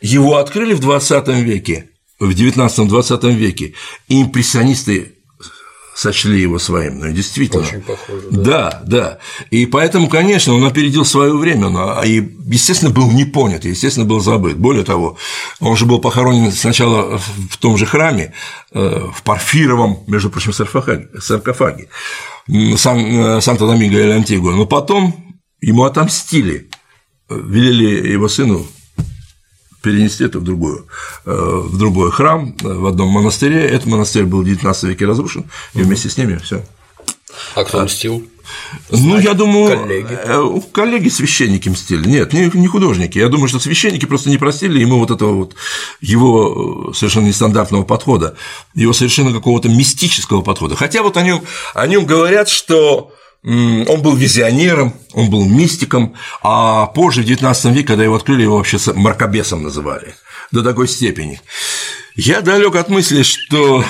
его открыли в 20 веке, в 19-20 веке, и импрессионисты сочли его своим. Ну, действительно. Очень похоже. Да. да, да. И поэтому, конечно, он опередил свое время, но, и, естественно, был не понят, естественно, был забыт. Более того, он же был похоронен сначала в том же храме, э, в Парфировом, между прочим, саркофаге, Сан, э, Санто-Доминго или Антигуа, но потом ему отомстили, велели его сыну перенести это в, другую, э, в другой храм, э, в одном монастыре. Этот монастырь был в XIX веке разрушен, и вместе с ними все. А кто мстил? Ну, я думаю, коллеги. Э, коллеги священники мстили. Нет, не, не художники. Я думаю, что священники просто не простили ему вот этого вот его совершенно нестандартного подхода, его совершенно какого-то мистического подхода. Хотя вот о нем, о нем говорят, что он был визионером, он был мистиком, а позже, в XIX веке, когда его открыли, его вообще мракобесом называли до такой степени. Я далек от мысли, что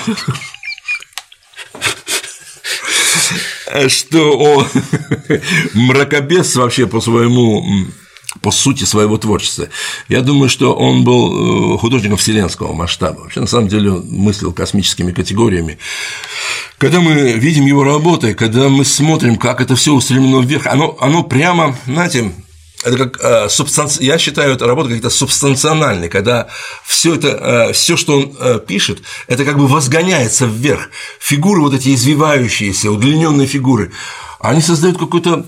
что он мракобес вообще по своему по сути своего творчества. Я думаю, что он был э, художником вселенского масштаба. Вообще, на самом деле, он мыслил космическими категориями. Когда мы видим его работы, когда мы смотрим, как это все устремлено вверх, оно, оно прямо, знаете, это как э, субстанци... я считаю, это работа как-то субстанциональной, когда все это, э, все, что он э, пишет, это как бы возгоняется вверх. Фигуры вот эти извивающиеся, удлиненные фигуры, они создают какую-то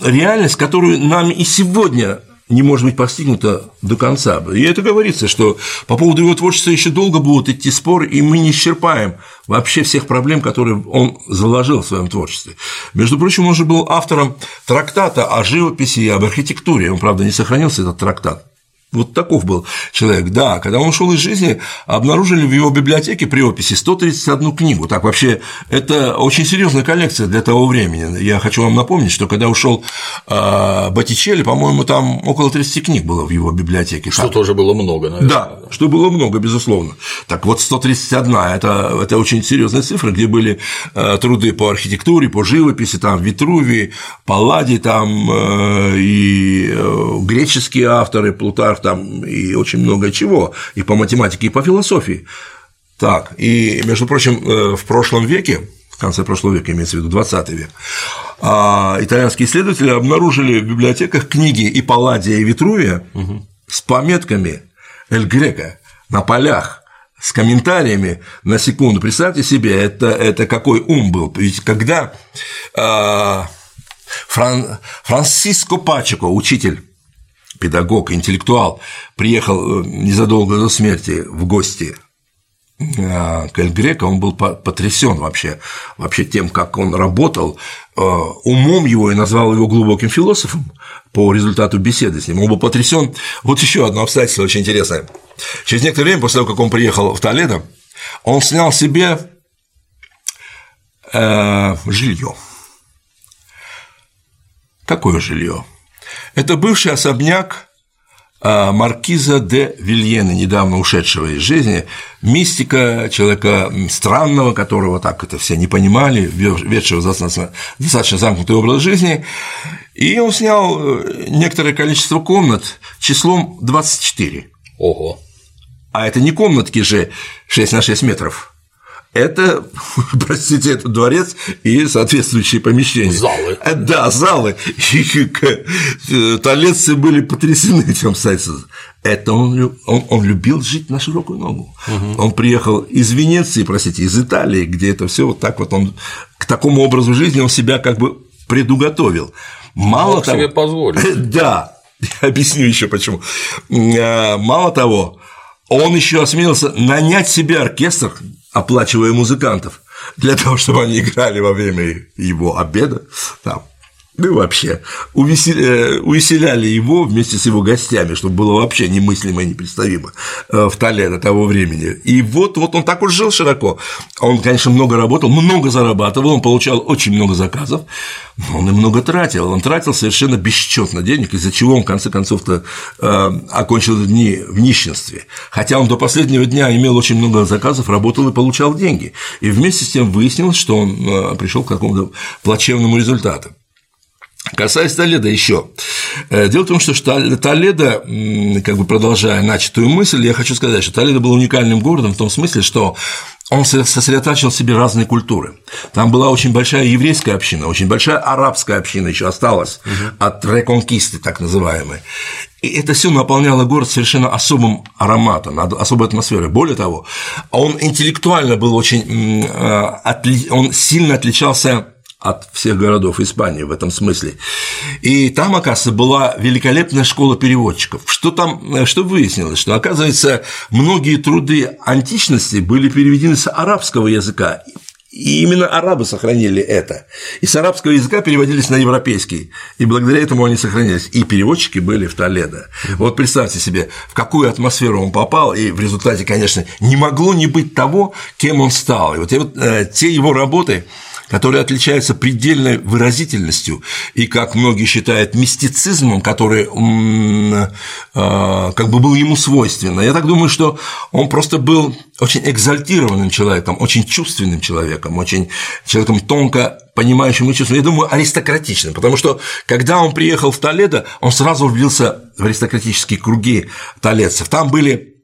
реальность, которую нам и сегодня не может быть постигнута до конца. И это говорится, что по поводу его творчества еще долго будут идти споры, и мы не исчерпаем вообще всех проблем, которые он заложил в своем творчестве. Между прочим, он же был автором трактата о живописи и об архитектуре. Он, правда, не сохранился, этот трактат. Вот таков был человек. Да, когда он ушел из жизни, обнаружили в его библиотеке при описи 131 книгу. Так вообще, это очень серьезная коллекция для того времени. Я хочу вам напомнить, что когда ушел а, Боттичелли, по-моему, там около 30 книг было в его библиотеке. Что так. тоже было много, наверное. Да, что было много, безусловно. Так вот, 131 это, это очень серьезная цифра, где были а, труды по архитектуре, по живописи, там Витрувий, Палладий, там э, и э, греческие авторы, Плутарх, там и очень много чего, и по математике, и по философии. Так, и, между прочим, э, в прошлом веке, в конце прошлого века, имеется в виду 20 век, а, итальянские исследователи обнаружили в библиотеках книги и Палладия, и Витрувия угу. с пометками Эль Грека на полях, с комментариями на секунду. Представьте себе, это, это какой ум был. Ведь когда э, Фран, Франциско Пачеко, учитель педагог, интеллектуал, приехал э, незадолго до смерти в гости э, к Эль Греко, он был потрясен вообще, вообще тем, как он работал, э, умом его и назвал его глубоким философом по результату беседы с ним. Он был потрясен. Вот еще одно обстоятельство очень интересное. Через некоторое время, после того, как он приехал в Толедо, он снял себе жилье. Какое жилье? Это бывший особняк а, маркиза де Вильена, недавно ушедшего из жизни, мистика человека странного, которого так это все не понимали, ведшего достаточно, достаточно замкнутый образ жизни, и он снял э, некоторое количество комнат числом 24. Ого. А это не комнатки же 6 на 6 метров, это, простите, это дворец и соответствующие помещения. Залы. Э, да, залы. И э, толеццы были потрясены этим сайтом. Это он, он, он любил жить на широкую ногу. Угу. Он приехал из Венеции, простите, из Италии, где это все вот так вот он к такому образу жизни он себя как бы предуготовил. Мало Мог того, себе позволить. Да, я объясню еще почему. Э, мало того, он еще осмелился нанять себе оркестр оплачивая музыкантов, для того, чтобы они играли во время его обеда там, ну и вообще, э, увеселяли его вместе с его гостями, чтобы было вообще немыслимо и непредставимо э, в Толедо того времени. И вот, вот он так уж жил широко. Он, конечно, много работал, много зарабатывал, он получал очень много заказов, но он и много тратил. Он тратил совершенно бесчетно денег, из-за чего он, в конце концов-то, э, окончил дни в нищенстве. Хотя он до последнего дня имел очень много заказов, работал и получал деньги. И вместе с тем выяснилось, что он пришел к какому-то плачевному результату. Касаясь Толеда еще. Э, дело в том, что Толедо, как бы продолжая начатую мысль, я хочу сказать, что Толедо был уникальным городом в том смысле, что он сосредотачивал в себе разные культуры. Там была очень большая еврейская община, очень большая арабская община еще осталась угу. от реконкисты, так называемой. И это все наполняло город совершенно особым ароматом, особой атмосферой. Более того, он интеллектуально был очень, э, он сильно отличался от всех городов Испании в этом смысле. И там, оказывается, была великолепная школа переводчиков. Что там, что выяснилось? Что, оказывается, многие труды античности были переведены с арабского языка, и именно арабы сохранили это. И с арабского языка переводились на европейский. И благодаря этому они сохранились. И переводчики были в Толедо. Вот представьте себе, в какую атмосферу он попал, и в результате, конечно, не могло не быть того, кем он стал. И вот э, те его работы, которые отличаются предельной выразительностью и, как многие считают, мистицизмом, который а, как бы был ему свойственно. Я так думаю, что он просто был очень экзальтированным человеком, очень чувственным человеком, очень человеком тонко понимающим и чувствующим, я думаю, аристократичным, потому что когда он приехал в Толедо, он сразу влился в аристократические круги толедцев. Там были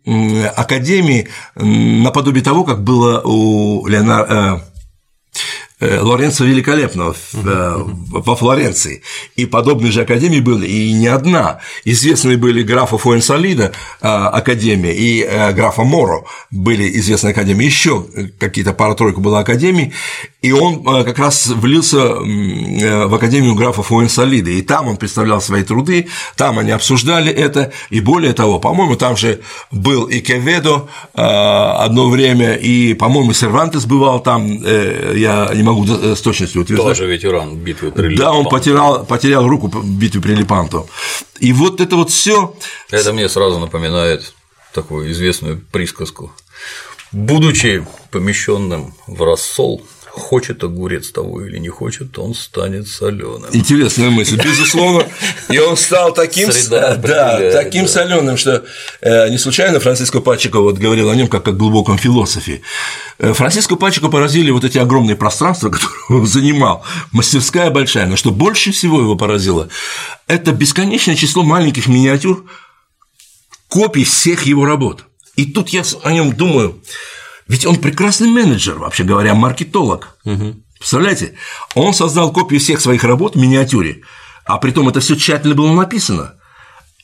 академии наподобие того, как было у Леонардо э, Лоренцо Великолепного во Флоренции. И подобные же академии были, и не одна. Известные были графа Фуэнсалида академия и графа Моро. Были известные академии, еще какие-то пара-тройка была академий, и он как раз влился в академию графа Фуэнсалида, и там он представлял свои труды, там они обсуждали это, и более того, по-моему, там же был и Кеведо одно время, и, по-моему, Сервантес бывал там, э, я не могу с точностью утверждать. Тоже ветеран битвы при Да, он потерял, потерял руку в битве при Лепанту. И вот это вот все. Это мне сразу напоминает такую известную присказку. Будучи помещенным в рассол, хочет огурец того или не хочет, он станет соленым. Интересная мысль, безусловно. И он стал таким, да, таким да. соленым, что э, не случайно Франциско Пачико вот говорил о нем как о глубоком философе. Э, Франциско Пачико поразили вот эти огромные пространства, которые он занимал, мастерская большая, но что больше всего его поразило, это бесконечное число маленьких миниатюр, копий всех его работ. И тут я о нем думаю, ведь он прекрасный менеджер, вообще говоря, маркетолог. Угу. Представляете? Он создал копию всех своих работ в миниатюре, а при том это все тщательно было написано.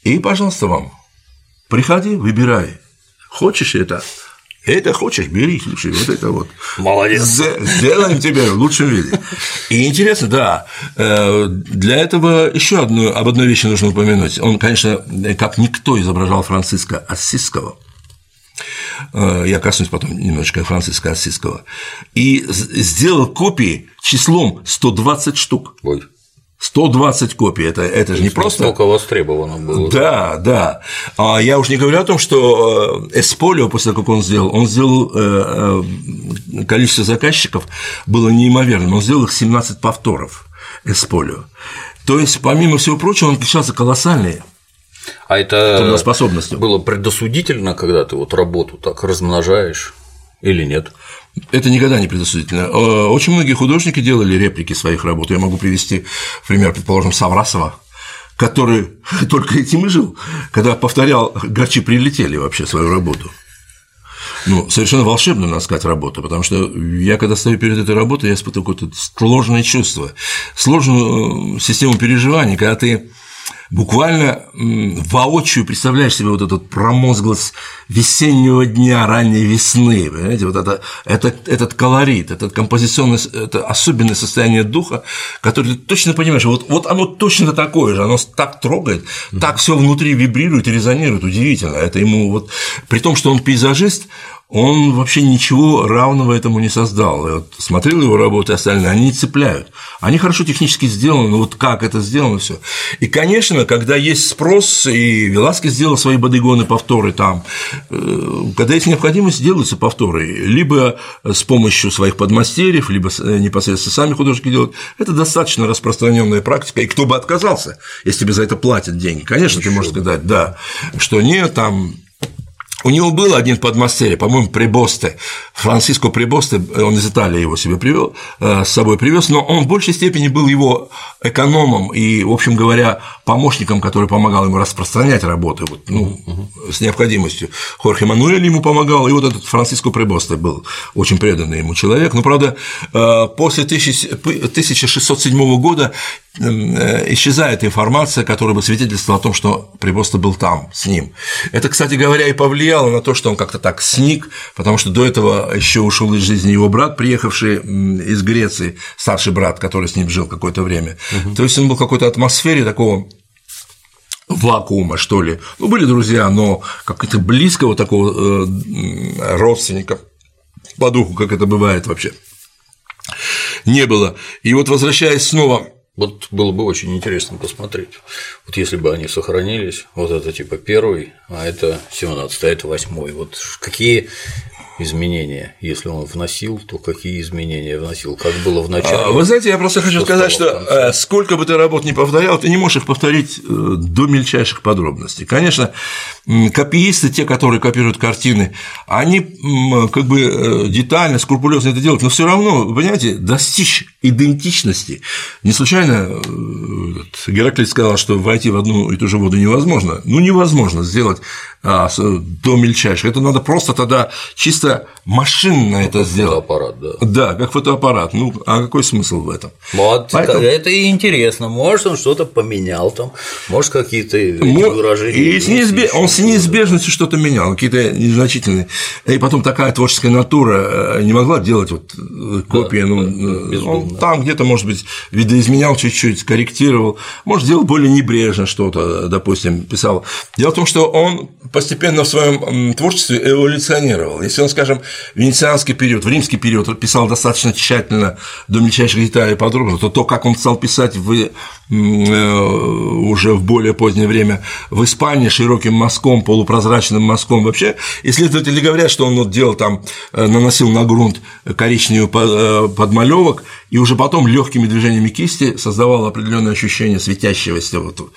И, пожалуйста, вам, приходи, выбирай. Хочешь это? Это хочешь, бери, слушай, вот это вот. Молодец. Сделаем тебе в лучшем виде. И интересно, да, э, для этого еще одну, об одной вещи нужно упомянуть. Он, конечно, как никто изображал Франциска Ассизского – я коснусь потом немножечко Франциска Ассизского, и сделал копии числом 120 штук. Ой. 120 копий, это, это же не просто… Сколько востребовано было. Да, да. А я уж не говорю о том, что э, Эсполио, после того, как он сделал, он сделал э, количество заказчиков было неимоверным, он сделал их 17 повторов Эсполио. То есть, помимо всего прочего, он отличался колоссальной а это было предосудительно, когда ты вот работу так размножаешь или нет? Это никогда не предосудительно. Э, очень многие художники делали реплики своих работ. Я могу привести пример, предположим, Саврасова, который только этим и жил, когда повторял «Гачи прилетели» вообще свою работу. Ну, совершенно волшебную, надо сказать, работу, потому что я, когда стою перед этой работой, я испытываю какое-то сложное чувство, сложную э, систему переживаний, когда ты буквально воочию представляешь себе вот этот промозглость весеннего дня, ранней весны, понимаете, вот это, это, этот колорит, этот композиционный, это особенное состояние духа, которое ты точно понимаешь, вот, вот оно точно такое же, оно так трогает, так все внутри вибрирует и резонирует, удивительно, это ему вот, при том, что он пейзажист, он вообще ничего равного этому не создал. Я вот смотрел его работы остальные, они не цепляют. Они хорошо технически сделаны, но вот как это сделано все. И, конечно, когда есть спрос, и Веласки сделал свои бодегоны повторы там, э, когда есть необходимость, делаются повторы, либо с помощью своих подмастерьев, либо э, непосредственно сами художники делают. Это достаточно распространенная практика, и кто бы отказался, если тебе за это платят деньги. Конечно, Еще ты можешь сказать, да, что нет, там у него был один подмастерье, по-моему, Прибосте, Франциско Прибосте, он из Италии его себе привел, э, с собой привез, но он в большей степени был его экономом и, в общем говоря, помощником, который помогал ему распространять работы вот, ну, с необходимостью. Хорхе Мануэль ему помогал, и вот этот Франциско Прибосте был очень преданный ему человек. Но, правда, э, после 1607 года Э, исчезает информация, которая бы свидетельствовала о том, что Прибоста был там с ним. Это, кстати говоря, и повлияло на то, что он как-то так сник, потому что до этого еще ушел из жизни его брат, приехавший из Греции, старший брат, который с ним жил какое-то время. Угу. То есть он был в какой-то атмосфере такого вакуума, что ли. Ну, были друзья, но как-то близкого такого э, родственника по духу, как это бывает вообще, не было. И вот возвращаясь снова вот было бы очень интересно посмотреть. Вот если бы они сохранились, вот это типа первый, а это 17, а это восьмой. Вот какие изменения, если он вносил, то какие изменения вносил, как было в начале. А, вы знаете, я просто хочу сказать, что э, сколько бы ты работ не повторял, ты не можешь их повторить э, до мельчайших подробностей. Конечно, копиисты, те, которые копируют картины, они как бы э, детально, скрупулезно это делают, но все равно, понимаете, достичь идентичности. Не случайно Гераклит сказал, что войти в одну и ту же воду невозможно. Ну, невозможно сделать до мельчайших. Это надо просто тогда чисто машинно это сделать. Фотоаппарат, да. Да, как фотоаппарат. Ну, а какой смысл в этом? Вот, Поэтому- это и интересно. Может, он что-то поменял там, может, какие-то Мо- выражения. И с неизбе- он с неизбежностью что-то менял, какие-то незначительные. И потом такая творческая натура э, не могла делать вот э, копии. ну, э, он там где-то, может быть, видоизменял чуть-чуть, корректировал, может, делал более небрежно что-то, допустим, писал. Дело в том, что он постепенно в своем творчестве эволюционировал. Если он, скажем, венецианский период, в римский период писал достаточно тщательно, до мельчайших деталей подробно, то то, как он стал писать в, э, уже в более позднее время в Испании широким мазком, полупрозрачным мазком, вообще исследователи говорят, что он вот делал там, э, наносил на грунт коричневый э, подмалевок, и уже потом легкими движениями кисти создавал определенное ощущение светящегося, вот,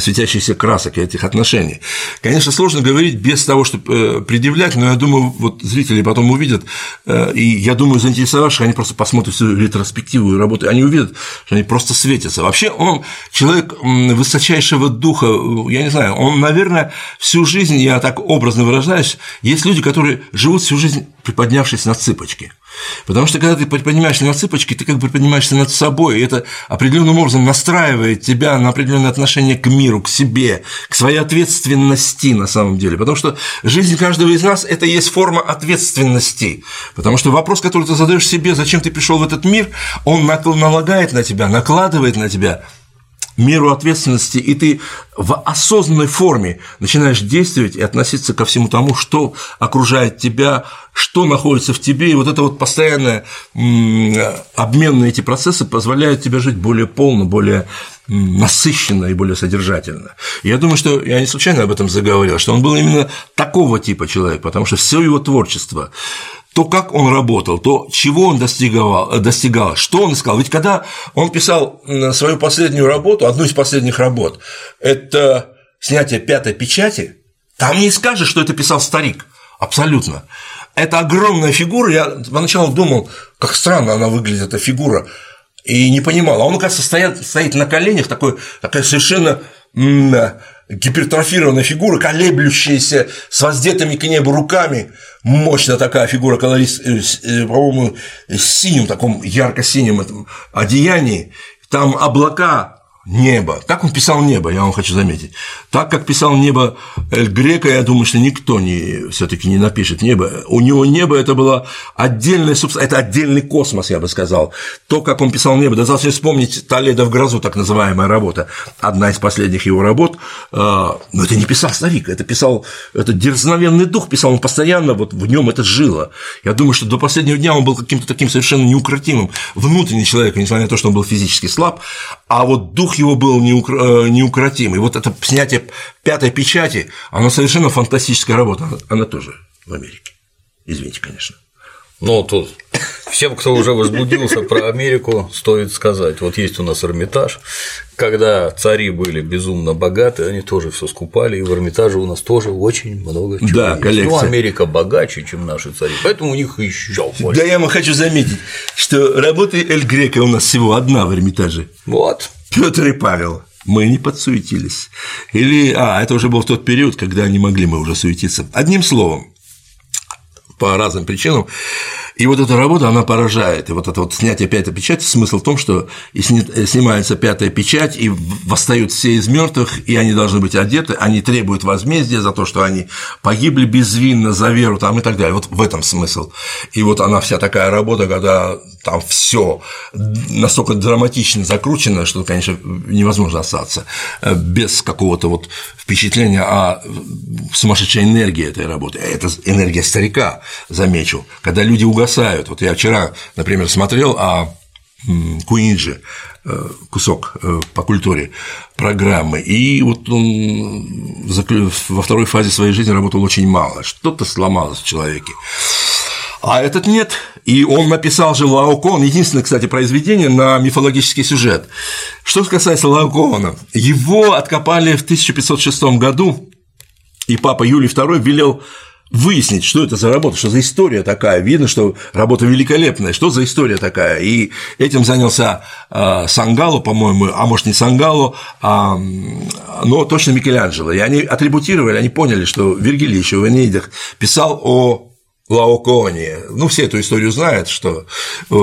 светящихся красок этих отношений. Конечно, сложно говорить без того, чтобы предъявлять, но я думаю, вот зрители потом увидят, э, и я думаю, заинтересовавших, они просто посмотрят всю ретроспективу и работу, они увидят, что они просто светятся. Вообще он человек высочайшего духа, э, я не знаю, он, наверное, всю жизнь, я так образно выражаюсь, есть люди, которые живут всю жизнь приподнявшись на цыпочки. Потому что когда ты приподнимаешься на цыпочки, ты как бы приподнимаешься над собой, и это определенным образом настраивает тебя на определенное отношение к миру, к себе, к своей ответственности на самом деле. Потому что жизнь каждого из нас – это и есть форма ответственности. Потому что вопрос, который ты задаешь себе, зачем ты пришел в этот мир, он налагает на тебя, накладывает на тебя меру ответственности, и ты в осознанной форме начинаешь действовать и относиться ко всему тому, что окружает тебя, что находится в тебе, и вот это вот постоянное обмен на эти процессы позволяет тебе жить более полно, более насыщенно и более содержательно. Я думаю, что я не случайно об этом заговорил, что он был именно такого типа человек, потому что все его творчество то, как он работал, то, чего он достигал, достигал, что он искал. Ведь когда он писал свою последнюю работу, одну из последних работ, это снятие пятой печати, там не скажешь, что это писал старик. Абсолютно. Это огромная фигура. Я поначалу думал, как странно она выглядит, эта фигура, и не понимал. А он, оказывается, стоит, стоит на коленях, такой, такая совершенно гипертрофированная фигура, колеблющаяся с воздетыми к небу руками, мощная такая фигура, колорист, э, э, по-моему, с синим, таком ярко-синем этом одеянии, там облака, небо. Как он писал небо, я вам хочу заметить. Так как писал небо Эль Грека, я думаю, что никто не, все-таки не напишет небо. У него небо это было субстанция, это отдельный космос, я бы сказал. То, как он писал небо, достаточно вспомнить Толедо в грозу, так называемая работа, одна из последних его работ. А, Но это не писал старик, это писал, это дерзновенный дух писал, он постоянно вот в нем это жило. Я думаю, что до последнего дня он был каким-то таким совершенно неукротимым, внутренний человек, несмотря на то, что он был физически слаб, а вот дух его был неукр- э, неукротим. И вот это снятие пятой печати, оно совершенно фантастическая работа, она, она тоже в Америке. Извините, конечно. Ну, тут всем, кто уже возбудился про Америку, стоит сказать. Вот есть у нас Эрмитаж. Когда цари были безумно богаты, они тоже все скупали, и в Эрмитаже у нас тоже очень много чего Да, есть. коллекция. Ну, Америка богаче, чем наши цари, поэтому у них еще больше. Да я вам хочу заметить, что работы Эль Грека у нас всего одна в Эрмитаже. Вот. Петр и Павел. Мы не подсуетились. Или, а, это уже был тот период, когда не могли мы уже суетиться. Одним словом, по разным причинам. И вот эта работа, она поражает. И вот это вот снятие пятой печати, смысл в том, что и сни- снимается пятая печать, и восстают все из мертвых, и они должны быть одеты, они требуют возмездия за то, что они погибли безвинно за веру там, и так далее. Вот в этом смысл. И вот она вся такая работа, когда там все настолько драматично закручено, что, конечно, невозможно остаться э, без какого-то вот впечатления о сумасшедшей энергии этой работы. Это энергия старика, замечу, когда люди угасают. Вот я вчера, например, смотрел о м, Куинджи, э, кусок э, по культуре программы, и вот он во второй фазе своей жизни работал очень мало, что-то сломалось в человеке. А этот нет. И он написал же Лаокон, единственное, кстати, произведение на мифологический сюжет. Что касается Лаокона, его откопали в 1506 году, и папа Юлий II велел выяснить, что это за работа, что за история такая. Видно, что работа великолепная, что за история такая. И этим занялся э, Сангало, по-моему, а может не Сангало, а, но точно Микеланджело. И они атрибутировали, они поняли, что Вергилий еще в Энеидах писал о Лаоконе. Ну, все эту историю знают, что э,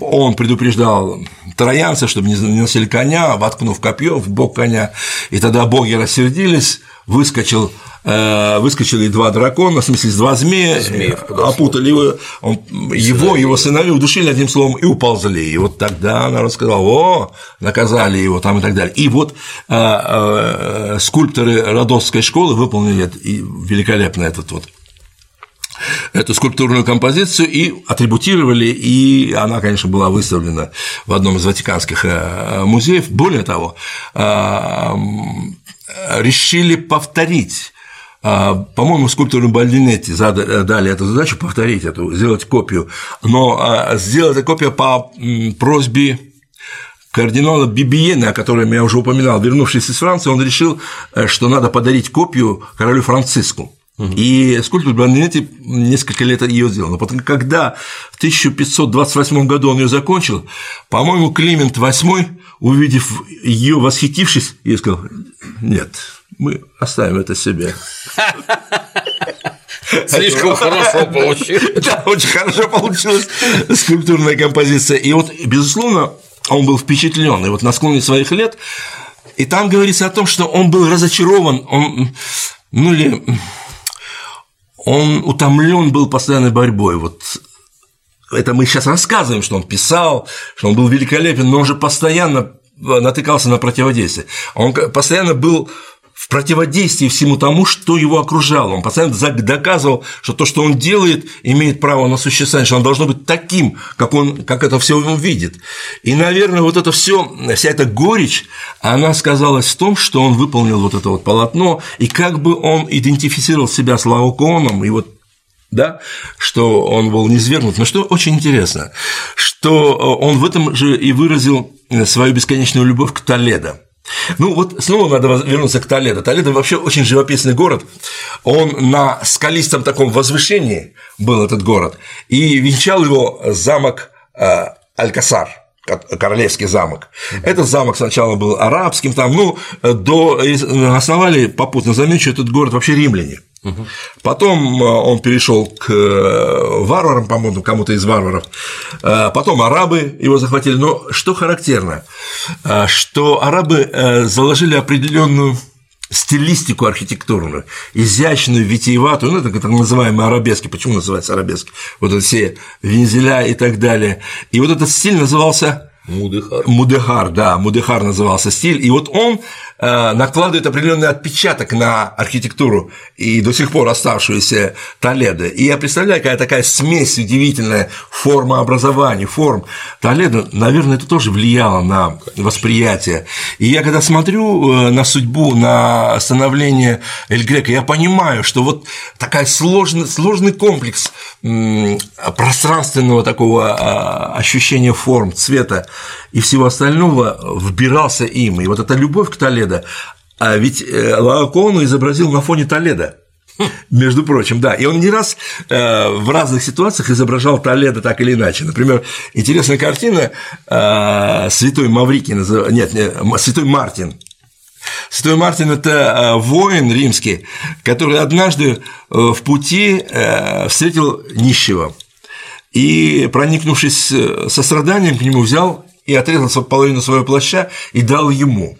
он предупреждал троянцев, чтобы не носили коня, воткнув копье в бок коня, и тогда боги рассердились, выскочил Э, выскочили два дракона, в смысле, два змея, Змеев опутали его, он, его, его сыновей удушили одним словом и уползли. И вот тогда она рассказала, о, наказали его там и так далее. И вот э, э, скульпторы Родосской школы выполнили великолепно этот вот эту скульптурную композицию и атрибутировали, и она, конечно, была выставлена в одном из ватиканских музеев. Более того, решили повторить а, по-моему, скульптору Бальдинетти дали эту задачу повторить эту, сделать копию, но а, сделать эту копию по просьбе кардинала Бибиена, о котором я уже упоминал, вернувшись из Франции, он решил, э, что надо подарить копию королю Франциску. И скульптор Бандинетти несколько лет ее сделал. Но потом, когда в 1528 году он ее закончил, по-моему, Климент VIII, увидев ее, восхитившись, ей сказал: Нет, мы оставим это себе. Слишком хорошо получилось. Да, очень хорошо получилась скульптурная композиция. И вот, безусловно, он был впечатлен. И вот на склоне своих лет, и там говорится о том, что он был разочарован, он, ну или он утомлен был постоянной борьбой. Вот это мы сейчас рассказываем, что он писал, что он был великолепен, но он же постоянно натыкался на противодействие. Он постоянно был в противодействии всему тому, что его окружало. Он постоянно доказывал, что то, что он делает, имеет право на существование, что он должно быть таким, как, он, как это все он видит. И, наверное, вот это все, вся эта горечь, она сказалась в том, что он выполнил вот это вот полотно, и как бы он идентифицировал себя с Лаоконом, и вот да, что он был низвергнут. Но что очень интересно, что он в этом же и выразил свою бесконечную любовь к Толедо. Ну вот снова надо вернуться к Толедо. Толедо вообще очень живописный город. Он на скалистом таком возвышении был этот город, и венчал его замок э, Алькасар королевский замок. Этот замок сначала был арабским, там, ну, до основали, попутно замечу, этот город вообще римляне. Потом э, он перешел к э, варварам, по-моему, кому-то из варваров. Э, потом арабы его захватили. Но что характерно, что арабы заложили определенную стилистику архитектурную, изящную, витиеватую, ну, это так называемые арабески. Почему называется арабески? Вот это все вензеля и так далее. И вот этот стиль назывался Мудехар. Мудехар, да, Мудехар назывался стиль. И вот он накладывает определенный отпечаток на архитектуру и до сих пор оставшуюся Толедо. И я представляю, какая такая смесь удивительная форма образования, форм Толедо, наверное, это тоже влияло на восприятие. И я когда смотрю э, на судьбу, на становление Эль Грека, я понимаю, что вот такая сложный, сложный комплекс пространственного такого а, ощущения форм, цвета и всего остального вбирался им. И вот эта любовь к Толедо, а ведь э, Лаокону изобразил на фоне Толедо. Между прочим, да. И он не раз э, в разных ситуациях изображал Толедо так или иначе. Например, интересная картина э, Святой Маврикий, нет, нет, Святой Мартин. Святой Мартин – это воин римский, который однажды в пути встретил нищего и, проникнувшись состраданием к нему, взял и отрезал половину своего плаща и дал ему.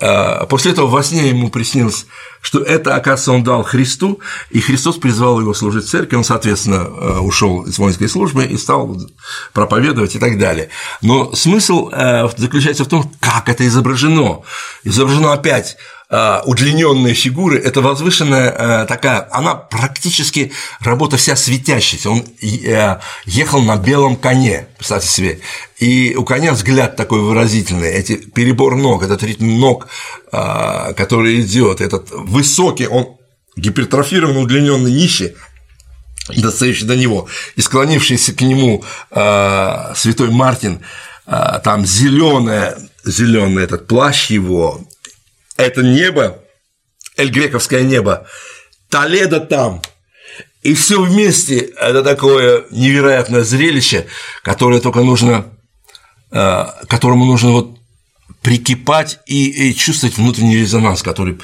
А, после этого во сне ему приснилось, что это, оказывается, он дал Христу, и Христос призвал его служить в церкви, он, соответственно, а, ушел из воинской службы и стал проповедовать и так далее. Но смысл а, заключается в том, как это изображено. Изображено опять удлиненные фигуры, это возвышенная э, такая, она практически работа вся светящаяся. Он э, ехал на белом коне, представьте себе, и у коня взгляд такой выразительный, эти перебор ног, этот ритм ног, который идет, этот высокий, он гипертрофированный, удлиненный нищий, достающий до него, и склонившийся к нему святой Мартин, там зеленое, зеленый этот плащ его, это небо, Эль-Грековское небо, Толедо там, И все вместе это такое невероятное зрелище, которое только нужно, э, которому нужно вот прикипать и, и чувствовать внутренний резонанс, который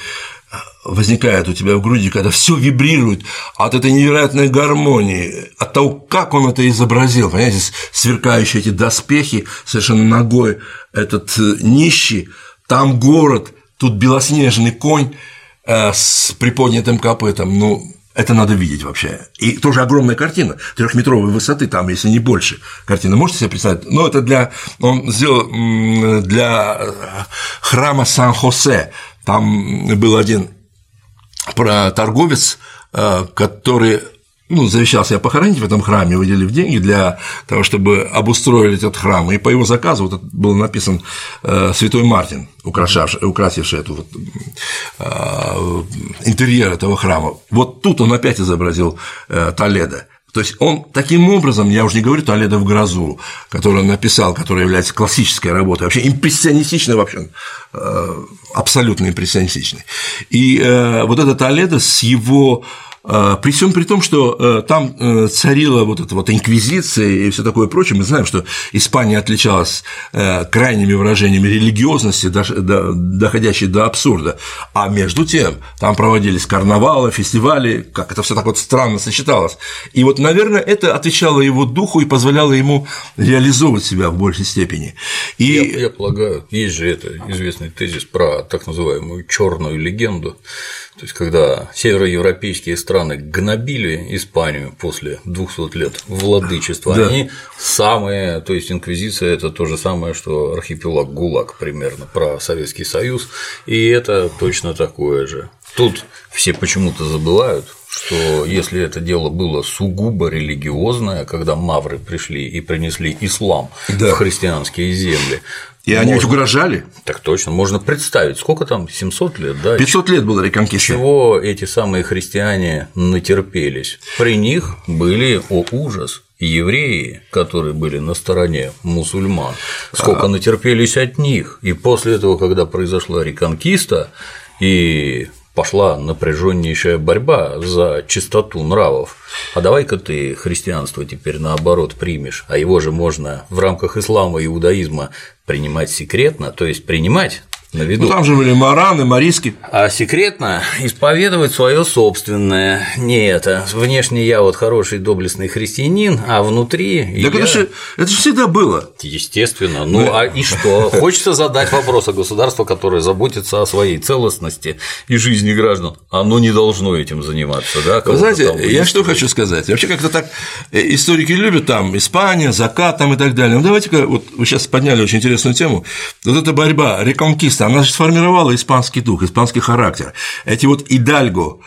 возникает у тебя в груди, когда все вибрирует от этой невероятной гармонии, от того, как он это изобразил, понимаете, сверкающие эти доспехи, совершенно ногой этот э, нищий, там город, тут белоснежный конь э, с приподнятым копытом, ну, это надо видеть вообще. И тоже огромная картина, трехметровой высоты, там, если не больше. Картина, можете себе представить? Ну, это для, он сделал для э, храма Сан-Хосе. Там был один про торговец, э, который ну, завещал себя похоронить в этом храме, выделив деньги для того, чтобы обустроили этот храм. И по его заказу вот был написан э, Святой Мартин, украшавший, украсивший эту вот, э, интерьер этого храма. Вот тут он опять изобразил Толедо. То есть он таким образом, я уже не говорю Толедо в грозу, который он написал, которая является классической работой, вообще импрессионистичной вообще, абсолютно импрессионистичной. И вот этот Толедо с его при всем при том, что э, там э, царила вот эта вот инквизиция и все такое прочее, мы знаем, что Испания отличалась э, крайними выражениями религиозности, доходящей до абсурда, а между тем там проводились карнавалы, фестивали, как это все так вот странно сочеталось. И вот, наверное, это отвечало его духу и позволяло ему реализовывать себя в большей степени. И... Я, я полагаю, есть же это известный тезис про так называемую черную легенду, то есть, когда североевропейские страны гнобили Испанию после 200 лет владычества, да. они самые, то есть инквизиция это то же самое, что архипелаг ГУЛАГ примерно про Советский Союз, и это точно такое же. Тут все почему-то забывают, что если это дело было сугубо религиозное, когда мавры пришли и принесли ислам да. в христианские земли, и можно. они ведь угрожали. Так точно, можно представить, сколько там, 700 лет, да? 500 лет было реконкиста. Чего эти самые христиане натерпелись? При них были, о ужас, евреи, которые были на стороне мусульман, сколько а... натерпелись от них. И после этого, когда произошла реконкиста, и пошла напряженнейшая борьба за чистоту нравов. А давай-ка ты христианство теперь наоборот примешь, а его же можно в рамках ислама и иудаизма принимать секретно, то есть принимать на виду. Ну, там же были мараны, мариски. А секретно исповедовать свое собственное. Не это. Внешне я вот хороший доблестный христианин, а внутри. Так я... это, же, это же всегда было. Естественно. Ну а и что? Хочется задать вопрос о государстве, которое заботится о своей целостности и жизни граждан. Оно не должно этим заниматься, да? Вы знаете, я что хочу сказать. Вообще как-то так э, историки любят там Испания, закат там и так далее. Ну давайте-ка, вот вы сейчас подняли очень интересную тему. Вот эта борьба, реконкиста, она же сформировала испанский дух, испанский характер. Эти вот идальго,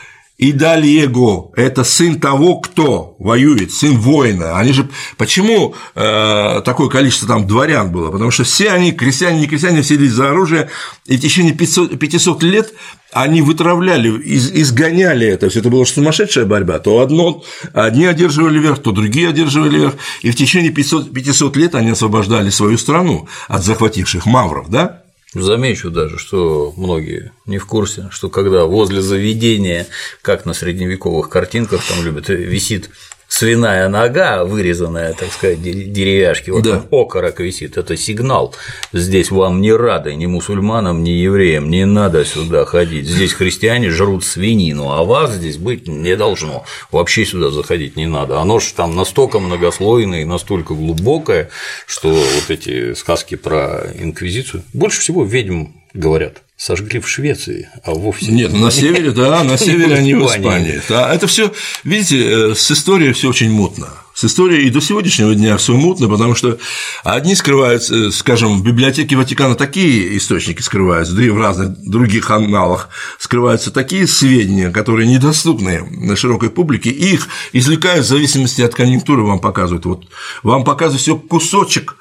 Идальего – это сын того, кто воюет, сын воина. Они же почему э, такое количество там дворян было? Потому что все они, крестьяне, не крестьяне, все за оружие, и в течение 500, 500 лет они вытравляли, из, изгоняли это, все это была сумасшедшая борьба, то одно, одни одерживали верх, то другие одерживали верх, и в течение 500, 500 лет они освобождали свою страну от захвативших мавров, да? Замечу даже, что многие не в курсе, что когда возле заведения, как на средневековых картинках, там любят, висит свиная нога, вырезанная, так сказать, деревяшки, вот да. окорок висит, это сигнал. Здесь вам не рады ни мусульманам, ни евреям, не надо сюда ходить. Здесь христиане жрут свинину, а вас здесь быть не должно. Вообще сюда заходить не надо. Оно же там настолько многослойное и настолько глубокое, что вот эти сказки про инквизицию больше всего ведьм говорят сожгли в Швеции, а вовсе нет. На севере, да, на севере они в Испании. Да, это все, видите, э, с историей все очень мутно. С историей и до сегодняшнего дня все мутно, потому что одни скрываются, э, скажем, в библиотеке Ватикана такие источники скрываются, да и в разных других аналах скрываются такие сведения, которые недоступны на широкой публике, и их извлекают в зависимости от конъюнктуры, вам показывают. Вот вам показывают все кусочек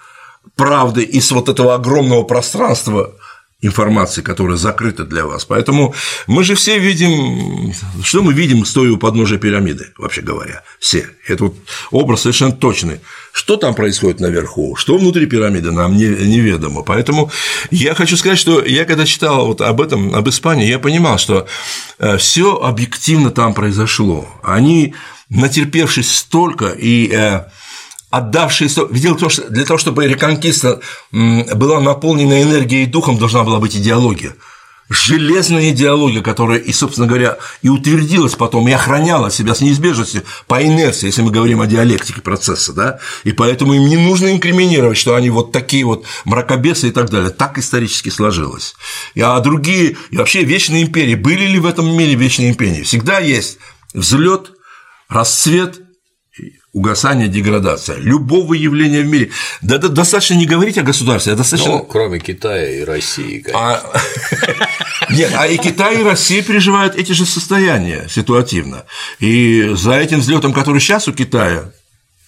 правды из вот этого огромного пространства информации, которая закрыта для вас. Поэтому мы же все видим, что мы видим, стоя у подножия пирамиды, вообще говоря, все. Это вот образ совершенно точный. Что там происходит наверху, что внутри пирамиды, нам не, неведомо. Поэтому я хочу сказать, что я когда читал вот об этом, об Испании, я понимал, что э, все объективно там произошло. Они натерпевшись столько и отдавший, видел то, что для того, чтобы реконкиста была наполнена энергией и духом, должна была быть идеология железная идеология, которая и, собственно говоря, и утвердилась потом, и охраняла себя с неизбежностью по инерции, если мы говорим о диалектике процесса, да, и поэтому им не нужно инкриминировать, что они вот такие вот мракобесы и так далее, так исторически сложилось. А другие, и вообще вечные империи, были ли в этом мире вечные империи? Всегда есть взлет, расцвет угасание, деградация любого явления в мире. Да, да достаточно не говорить о государстве, а достаточно. Ну, кроме Китая и России, конечно. А... Нет, а и Китай, и Россия переживают эти же состояния ситуативно. И за этим взлетом, который сейчас у Китая,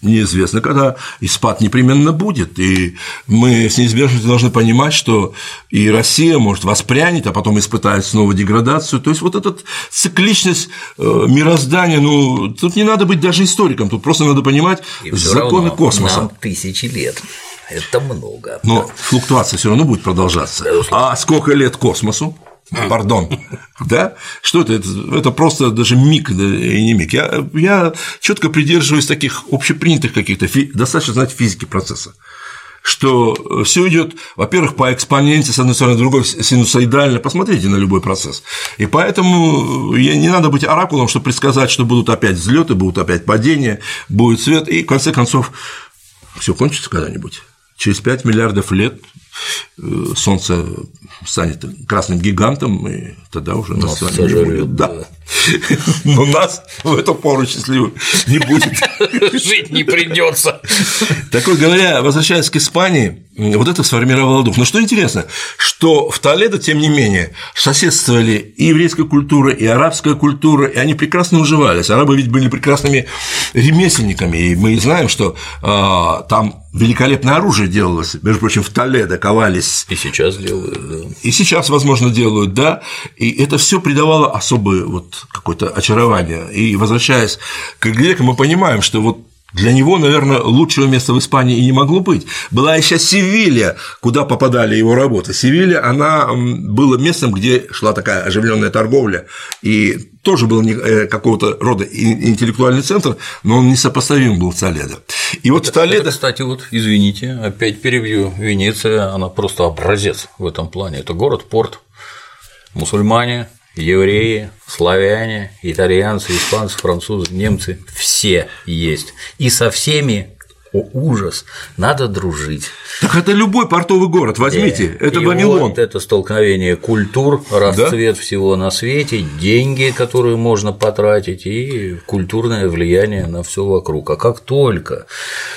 неизвестно, когда и спад непременно будет. И мы с неизбежностью должны понимать, что и Россия может воспрянет, а потом испытает снова деградацию. То есть вот эта цикличность э, мироздания, ну, тут не надо быть даже историком, тут просто надо понимать и законы космоса. Нам тысячи лет. Это много. Но флуктуация все равно будет продолжаться. А сколько лет космосу? Пардон, да? Что это? Это просто даже миг, да, и не миг. Я, я четко придерживаюсь таких общепринятых каких-то, достаточно знать физики процесса что все идет, во-первых, по экспоненте, с одной стороны, с другой синусоидально. Посмотрите на любой процесс. И поэтому не надо быть оракулом, чтобы предсказать, что будут опять взлеты, будут опять падения, будет свет, и в конце концов все кончится когда-нибудь. Через 5 миллиардов лет э, Солнце станет красным гигантом, и тогда уже нас, нас с вами не будет. Да. да. Но нас в эту пору счастливых не будет. Жить не придется. Так вот, говоря, возвращаясь к Испании, вот это сформировало дух. Но что интересно, что в Толедо, тем не менее, соседствовали и еврейская культура, и арабская культура, и они прекрасно уживались. Арабы ведь были прекрасными ремесленниками, и мы знаем, что э, там великолепное оружие делалось, между прочим, в Толедо ковались. И сейчас делают, да. И сейчас, возможно, делают, да. И это все придавало особое вот какое-то очарование. И возвращаясь к грекам, мы понимаем, что вот для него, наверное, лучшего места в Испании и не могло быть. Была еще Севилья, куда попадали его работы. Севилья, она была местом, где шла такая оживленная торговля, и тоже был э, какого-то рода интеллектуальный центр, но он несопоставим был с Толедо. И вот это, Толедо… Это, кстати, вот, извините, опять перебью, Венеция, она просто образец в этом плане. Это город-порт, мусульмане, евреи, славяне, итальянцы, испанцы, французы, немцы – все есть. И со всеми о, ужас, надо дружить. Так это любой портовый город, возьмите, да. это и Вавилон. Вот это столкновение культур, расцвет да? всего на свете, деньги, которые можно потратить, и культурное влияние на все вокруг. А как только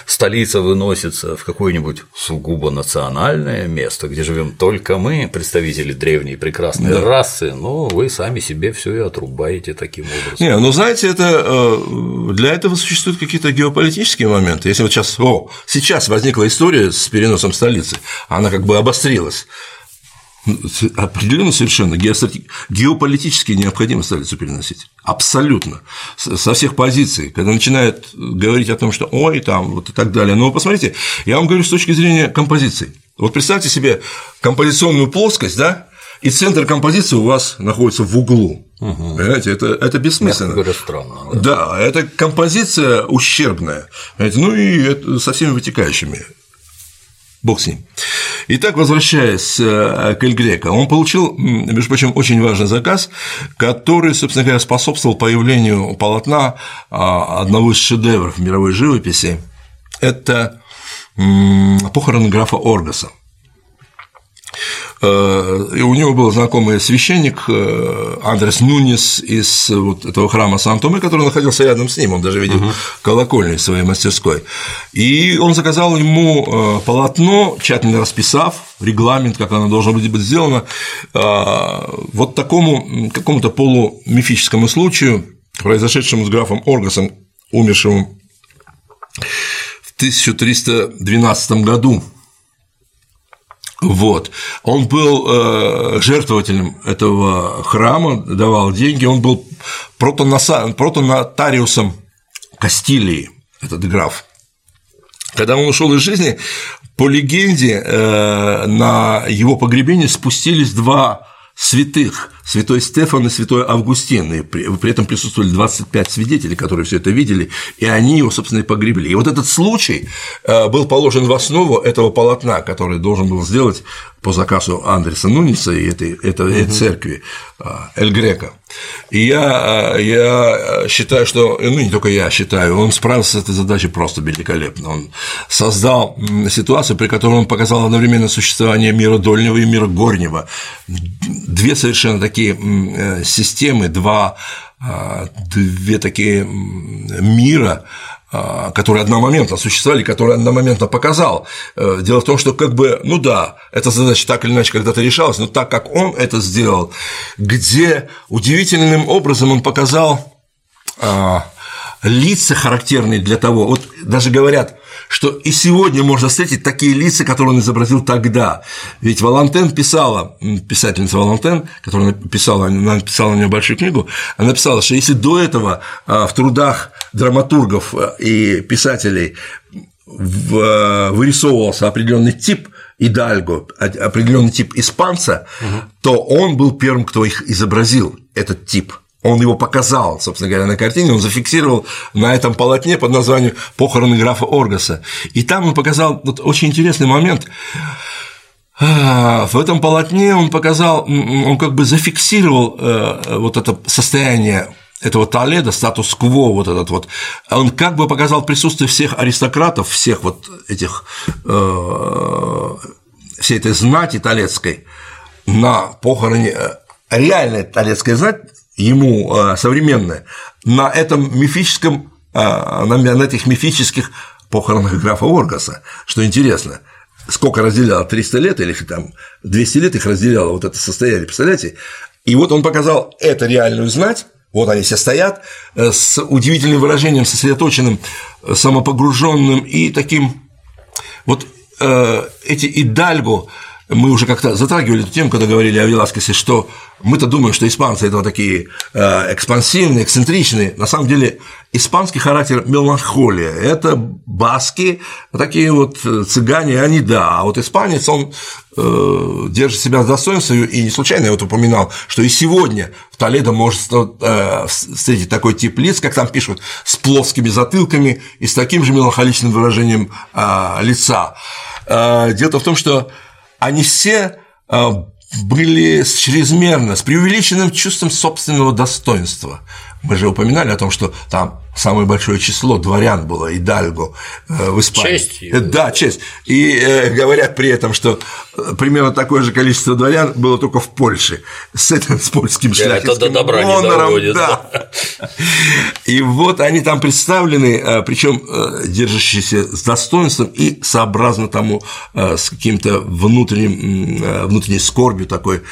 столица выносится в какое-нибудь сугубо национальное место, где живем только мы, представители древней прекрасной да. расы, ну, вы сами себе все и отрубаете таким образом. Не, ну знаете, это э, для этого существуют какие-то геополитические моменты. Если вот сейчас сейчас, о, сейчас возникла история с переносом столицы, она как бы обострилась. Определенно совершенно геополитически необходимо столицу переносить. Абсолютно. Со всех позиций. Когда начинают говорить о том, что ой, там, вот и так далее. Но посмотрите, я вам говорю с точки зрения композиции. Вот представьте себе композиционную плоскость, да, и центр композиции у вас находится в углу. Угу. Понимаете, это, это бессмысленно. Говоря, странно. Да. да, это композиция ущербная. Понимаете? Ну и это со всеми вытекающими. Бог с ним. Итак, возвращаясь э, к Эль Греко, он получил, между прочим, очень важный заказ, который, собственно говоря, способствовал появлению полотна а, одного из шедевров мировой живописи. Это похороны графа Оргаса. Э, и у него был знакомый священник э, Андрес Нунис из вот этого храма Сан-Томе, который находился рядом с ним, он даже видел uh-huh. колокольню своей мастерской. И он заказал ему э, полотно, тщательно расписав регламент, как оно должно быть сделано, вот такому какому-то полумифическому случаю, произошедшему с графом Оргасом, умершим в 1312 году вот. Он был э, жертвователем этого храма, давал деньги, он был протонотариусом Кастилии, этот граф. Когда он ушел из жизни, по легенде, э, на его погребение спустились два святых, святой Стефан и святой Августин, и при, при этом присутствовали 25 свидетелей, которые все это видели, и они его, собственно, и погребли. И вот этот случай э, был положен в основу этого полотна, который должен был сделать по заказу Андреса Нуниса и этой, этой угу. церкви э, Эль Грека. И я, э, я считаю, что, ну не только я считаю, он справился с этой задачей просто великолепно. Он создал ситуацию, при которой он показал одновременно существование мира дольнего и мира горнего. Две совершенно такие э, системы, два, а, две такие мира, а, которые одномоментно существовали, которые одномоментно показал. Э, дело в том, что как бы, ну да, эта задача так или иначе когда-то решалась, но так как он это сделал, где удивительным образом он показал а, лица характерные для того, вот даже говорят, что и сегодня можно встретить такие лица, которые он изобразил тогда. Ведь Валантен писала, писательница Валантен, которая написала, она написала на нее большую книгу, она написала, что если до этого а, в трудах драматургов а, и писателей вырисовывался определенный тип Идальго, определенный тип испанца, угу. то он был первым, кто их изобразил, этот тип – он его показал, собственно говоря, на картине, он зафиксировал на этом полотне под названием «Похороны графа Оргаса». И там он показал вот очень интересный момент. А, в этом полотне он показал, он как бы зафиксировал э, вот это состояние этого Толеда, статус-кво вот этот вот, он как бы показал присутствие всех аристократов, всех вот этих, э, всей этой знати толецкой на похороне, э, реальная толецкая знать ему э, современное, на этом мифическом, э, на этих мифических похоронах графа Оргаса, что интересно, сколько разделяло 300 лет или там 200 лет их разделяло вот это состояние, представляете? И вот он показал это реальную знать, вот они все стоят э, с удивительным выражением, сосредоточенным, самопогруженным и таким вот эти идальго, мы уже как-то затрагивали эту тему, когда говорили о Веласкесе, что мы-то думаем, что испанцы это вот такие э, экспансивные, эксцентричные. На самом деле испанский характер меланхолия. Это баски, такие вот э, цыгане, они да. А вот испанец, он э, держит себя с достоинством, и не случайно я вот упоминал, что и сегодня в Толедо может встретить такой тип лиц, как там пишут, с плоскими затылками и с таким же меланхоличным выражением лица. Дело в том, что они все э, были с чрезмерно, с преувеличенным чувством собственного достоинства. Мы же упоминали о том, что там самое большое число дворян было, и Дальго э, в Испании. Честь. Э, да, честь. И э, говорят при этом, что примерно такое же количество дворян было только в Польше с этим с польским шляхетским до добра онором, не да. И вот они там представлены, причем держащиеся с достоинством и сообразно тому с каким-то внутренним, внутренней скорбью такой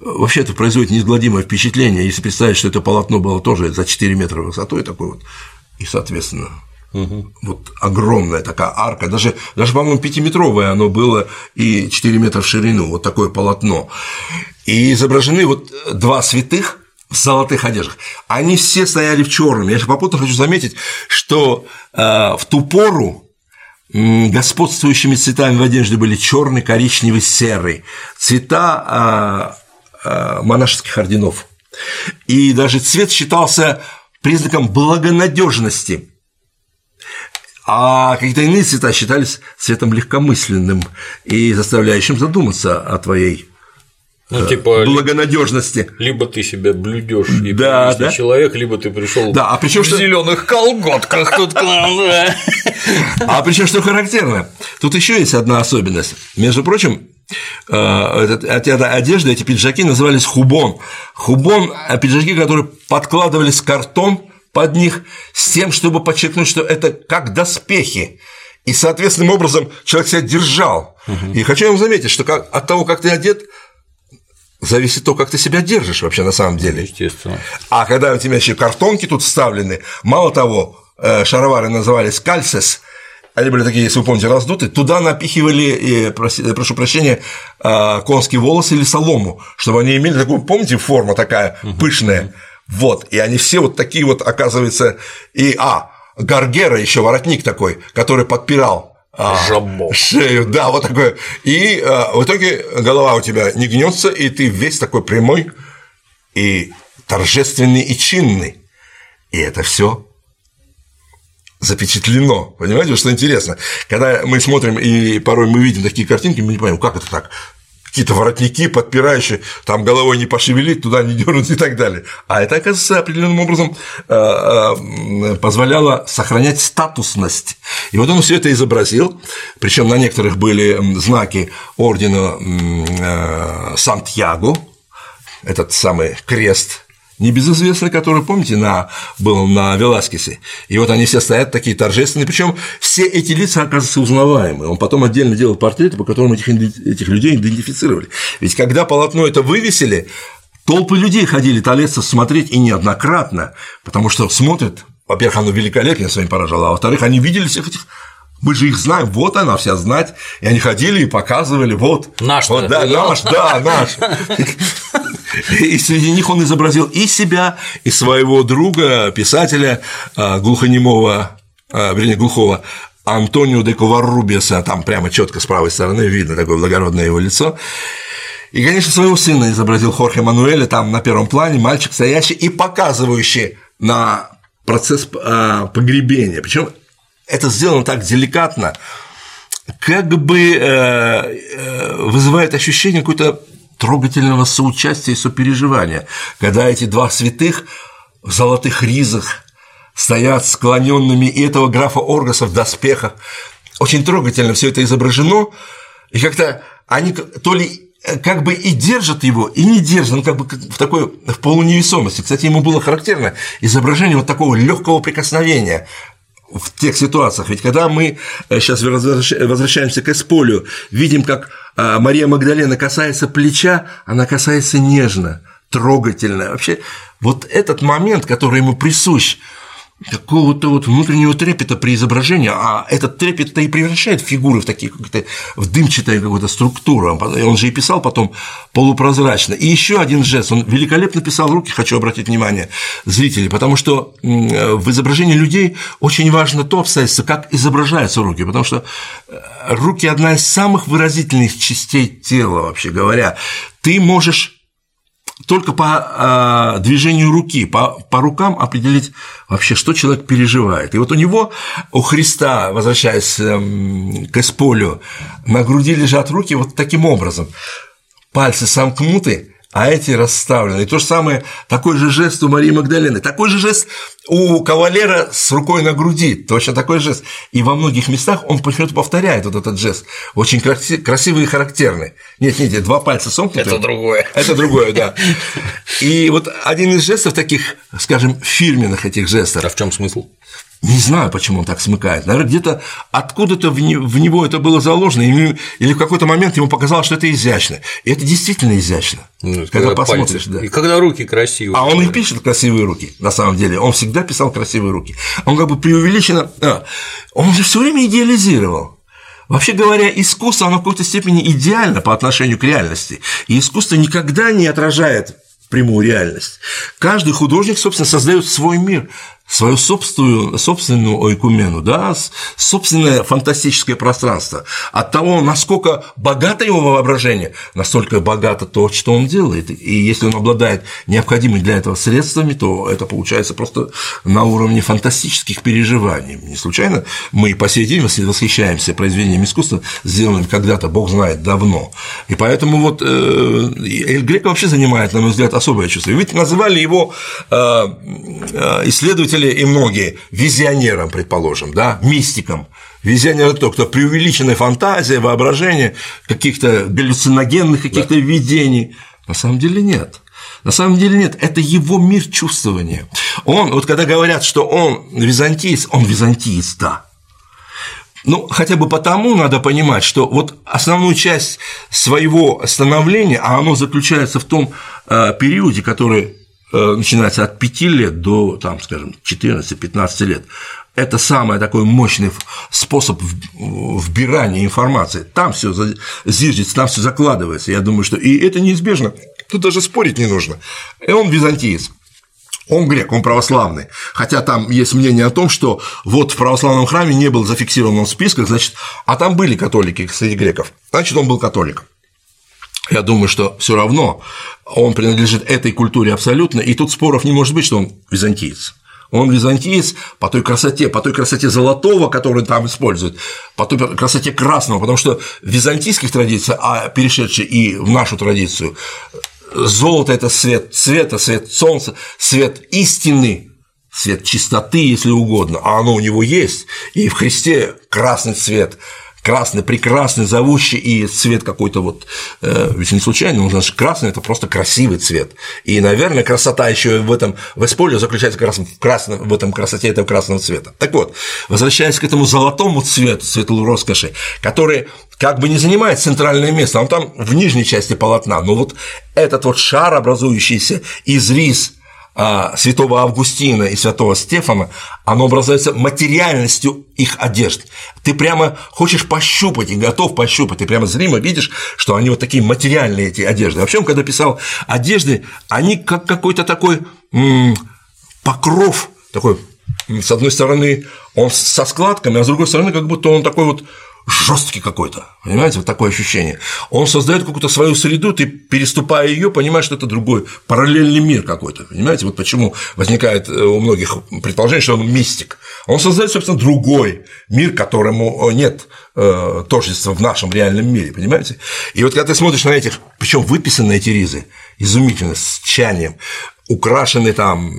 вообще это производит неизгладимое впечатление, если представить, что это полотно было тоже за 4 метра высотой такой вот, и, соответственно, Угу. Вот огромная такая арка, даже, даже по-моему, пятиметровое оно было и 4 метра в ширину, вот такое полотно. И изображены вот два святых в золотых одеждах. Они все стояли в черном. Я же попутно хочу заметить, что э, в ту пору господствующими цветами в одежде были черный, коричневый, серый. Цвета Э, монашеских орденов. И даже цвет считался признаком благонадежности, а какие-то иные цвета считались цветом легкомысленным и заставляющим задуматься о твоей ну, э, типа, благонадежности. Либо ты себя блюдешь и да, да? человек, либо ты пришел да, а причем в что... зеленых колготках тут к нам. А причем что характерно? Тут еще есть одна особенность. Между прочим, Э, эта одежда, эти пиджаки назывались хубон. Хубон – пиджаки, которые подкладывались картон под них с тем, чтобы подчеркнуть, что это как доспехи. И соответственным образом человек себя держал. Угу. И хочу вам заметить, что как, от того, как ты одет, зависит то, как ты себя держишь вообще на самом деле. Естественно. А когда у тебя еще картонки тут вставлены, мало того, э, шаровары назывались кальсес, они были такие, если вы помните, раздуты, туда напихивали, прошу прощения, а, конские волосы или солому, чтобы они имели такую, помните, форма такая пышная, вот, и они все вот такие вот, оказывается, и, а, Гаргера еще воротник такой, который подпирал а, Жабо. шею, да, вот такое. И а, в итоге голова у тебя не гнется, и ты весь такой прямой и торжественный и чинный. И это все запечатлено. Понимаете, что интересно? Когда мы смотрим, и порой мы видим такие картинки, мы не понимаем, как это так? какие-то воротники, подпирающие, там головой не пошевелить, туда не дернуть и так далее. А это, оказывается, определенным образом э, э, позволяло сохранять статусность. И вот он все это изобразил, причем на некоторых были знаки ордена э, Сантьяго, этот самый крест небезызвестный, который, помните, на, был на Веласкесе. И вот они все стоят такие торжественные, причем все эти лица оказываются узнаваемые. Он потом отдельно делал портреты, по которым этих, этих людей идентифицировали. Ведь когда полотно это вывесили, толпы людей ходили Толецов смотреть и неоднократно, потому что смотрят, во-первых, оно великолепно своим поражало, а во-вторых, они видели всех этих мы же их знаем, вот она вся знать. И они ходили и показывали, вот. Наш, вот, да, наш, да, наш. И среди них он изобразил и себя, и своего друга, писателя а, глухонемого, а, вернее, глухого Антонио де Коваррубиса, там прямо четко с правой стороны видно такое благородное его лицо. И, конечно, своего сына изобразил Хорхе Мануэля, там на первом плане мальчик, стоящий и показывающий на процесс а, погребения. Причем это сделано так деликатно, как бы э, э, вызывает ощущение какой-то трогательного соучастия и сопереживания, когда эти два святых в золотых ризах стоят склоненными, и этого графа Оргаса в доспехах. Очень трогательно все это изображено, и как-то они то ли как бы и держат его, и не держат, он как бы в такой в полуневесомости. Кстати, ему было характерно изображение вот такого легкого прикосновения в тех ситуациях. Ведь когда мы сейчас э, возвращаемся к Эсполю, видим, как а, Мария Магдалена касается плеча, она касается нежно, трогательно. Вообще, вот этот момент, который ему присущ, какого-то вот внутреннего трепета при изображении, а этот трепет-то и превращает фигуры в такие какие-то в дымчатую какую-то структуру. Он же и писал потом полупрозрачно. И еще один жест, он великолепно писал руки, хочу обратить внимание зрителей, потому что в изображении людей очень важно то обстоятельство, как изображаются руки, потому что э, руки – одна из самых выразительных частей тела, вообще говоря. Ты можешь только по э, движению руки, по, по рукам определить вообще, что человек переживает. И вот у него, у Христа, возвращаясь э, к Эсполю, на груди лежат руки вот таким образом. Пальцы сомкнуты, а эти расставлены. И то же самое, такой же жест у Марии Магдалены, такой же жест у кавалера с рукой на груди, точно такой жест. И во многих местах он почему-то повторяет вот этот жест, очень красивый и характерный. Нет, нет, два пальца сомкнуты. Это другое. Это другое, да. И вот один из жестов таких, скажем, фирменных этих жестов. А в чем смысл? Не знаю, почему он так смыкает. Наверное, где-то откуда-то в него это было заложено, или в какой-то момент ему показалось, что это изящно. И это действительно изящно. Ну, когда, когда посмотришь, пальцы. да. И когда руки красивые. А он и пишет красивые руки, на самом деле. Он всегда писал красивые руки. Он как бы преувеличенно. А, он же все время идеализировал. Вообще говоря, искусство, оно в какой-то степени идеально по отношению к реальности. И искусство никогда не отражает прямую реальность. Каждый художник, собственно, создает свой мир, свою собственную, собственную ойкумену, да, собственное фантастическое пространство. От того, насколько богато его воображение, настолько богато то, что он делает. И если он обладает необходимыми для этого средствами, то это получается просто на уровне фантастических переживаний. Не случайно мы по сей день восхищаемся произведением искусства, сделанным когда-то, бог знает, давно. И поэтому вот э, Эль Греко вообще занимает, на мой взгляд, особое чувство. Ведь называли его э, э, исследователь исследователи и многие визионерам, предположим, да, мистикам. Визионер – это кто? Кто преувеличенная фантазия, воображение, каких-то галлюциногенных каких-то да. видений. На самом деле нет. На самом деле нет, это его мир чувствования. Он, вот когда говорят, что он византиец, он византиец, да. Ну, хотя бы потому надо понимать, что вот основную часть своего становления, а оно заключается в том э, периоде, который начинается от 5 лет до, там, скажем, 14-15 лет, это самый такой мощный способ вбирания информации. Там все зиждется, там все закладывается. Я думаю, что и это неизбежно. Тут даже спорить не нужно. И он византиец. Он грек, он православный. Хотя там есть мнение о том, что вот в православном храме не был зафиксирован в списках, значит, а там были католики среди греков, значит, он был католиком. Я думаю, что все равно он принадлежит этой культуре абсолютно, и тут споров не может быть, что он византиец. Он византиец по той красоте, по той красоте золотого, который там используют, по той красоте красного, потому что в византийских традициях, а перешедшие и в нашу традицию, золото – это свет цвета, свет солнца, свет истины, свет чистоты, если угодно, а оно у него есть, и в Христе красный цвет – красный, прекрасный, зовущий, и цвет какой-то вот, э, ведь не случайно, он значит, красный – это просто красивый цвет. И, наверное, красота еще в этом, в исполье заключается как раз в, красном, в этом красоте этого красного цвета. Так вот, возвращаясь к этому золотому цвету, цвету роскоши, который как бы не занимает центральное место, он там в нижней части полотна, но вот этот вот шар, образующийся из рис святого Августина и святого Стефана, оно образуется материальностью их одежд. Ты прямо хочешь пощупать и готов пощупать, ты прямо зримо видишь, что они вот такие материальные эти одежды. Вообще, он когда писал одежды, они как какой-то такой покров, такой, с одной стороны, он со складками, а с другой стороны, как будто он такой вот жесткий какой-то, понимаете, вот такое ощущение. Он создает какую-то свою среду, ты, переступая ее, понимаешь, что это другой, параллельный мир какой-то, понимаете, вот почему возникает э, у многих предположение, что он мистик. Он создает, собственно, другой мир, которому э, нет э, тождества в нашем реальном мире, понимаете? И вот когда ты смотришь на этих, причем выписаны эти ризы, изумительно, с чанием, украшены там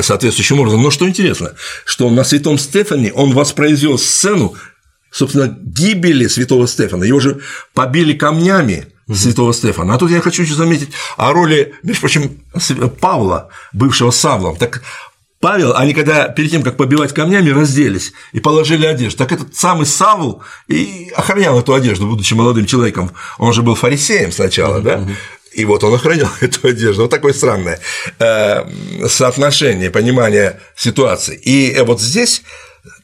соответствующим образом. Но что интересно, что на Святом Стефане он воспроизвел сцену, собственно, гибели святого Стефана. Его же побили камнями святого Стефана. А тут я хочу еще заметить о роли, между прочим, Павла, бывшего Савлом. Так Павел, они когда перед тем, как побивать камнями, разделись и положили одежду. Так этот самый Савл и охранял эту одежду, будучи молодым человеком. Он же был фарисеем сначала, да? И вот он охранял эту одежду. Вот такое странное э, соотношение, понимание ситуации. И вот здесь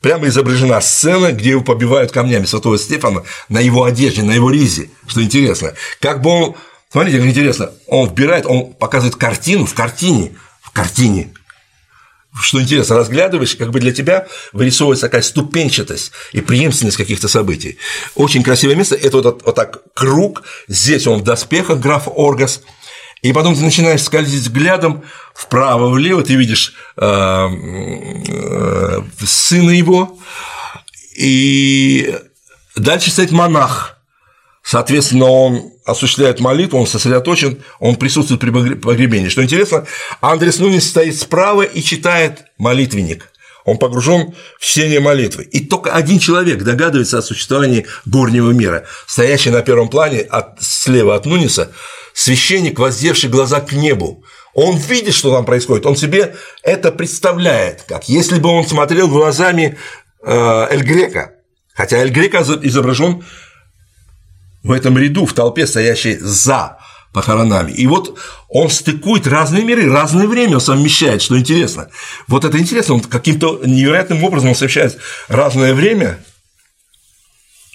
прямо изображена сцена, где его побивают камнями святого Стефана на его одежде, на его ризе, что интересно. Как бы он, смотрите, как интересно, он вбирает, он показывает картину в картине, в картине, что интересно, разглядываешь, как бы для тебя вырисовывается такая ступенчатость и преемственность каких-то событий. Очень красивое место – это вот, вот так круг, здесь он в доспехах, граф Оргас, и потом ты начинаешь скользить взглядом вправо-влево, ты видишь э, э, сына его, и дальше стоит монах. Соответственно, он осуществляет молитву, он сосредоточен, он присутствует при погребении. Что интересно, Андрес Нунис стоит справа и читает молитвенник. Он погружен в чтение молитвы. И только один человек догадывается о существовании горнего мира. Стоящий на первом плане от, слева от Нуниса священник, воздевший глаза к небу. Он видит, что там происходит, он себе это представляет, как если бы он смотрел глазами э, Эль Грека. Хотя Эль Грека изображен в этом ряду, в толпе, стоящей за похоронами. И вот он стыкует разные миры, разное время он совмещает, что интересно. Вот это интересно, он каким-то невероятным образом он совмещает разное время,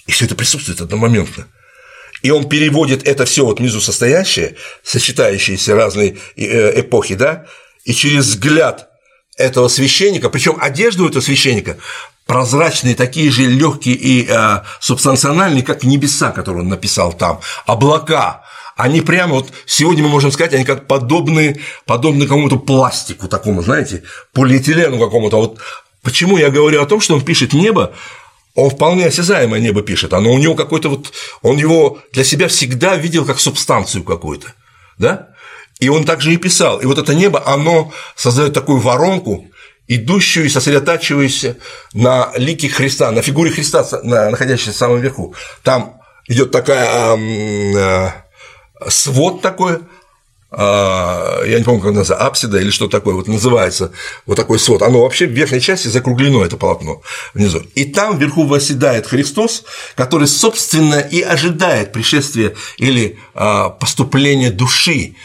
и все это присутствует одномоментно. И он переводит это все вот внизу состоящее, сочетающиеся разные э, эпохи, да, и через взгляд этого священника, причем одежда у этого священника прозрачные, такие же легкие и э, субстанциональные, как небеса, которые он написал там, облака, они прямо вот сегодня мы можем сказать, они как подобны, подобны какому-то пластику такому, знаете, полиэтилену какому-то. Вот почему я говорю о том, что он пишет небо, он вполне осязаемое небо пишет, оно у него какой-то вот, он его для себя всегда видел как субстанцию какую-то, да? И он также и писал. И вот это небо, оно создает такую воронку, идущую и сосредотачивающуюся на лике Христа, на фигуре Христа, находящейся в самом верху. Там идет такая свод такой, я не помню, как называется, апсида или что такое, вот называется вот такой свод, оно вообще в верхней части закруглено, это полотно внизу. И там вверху восседает Христос, который, собственно, и ожидает пришествия или а, поступления души,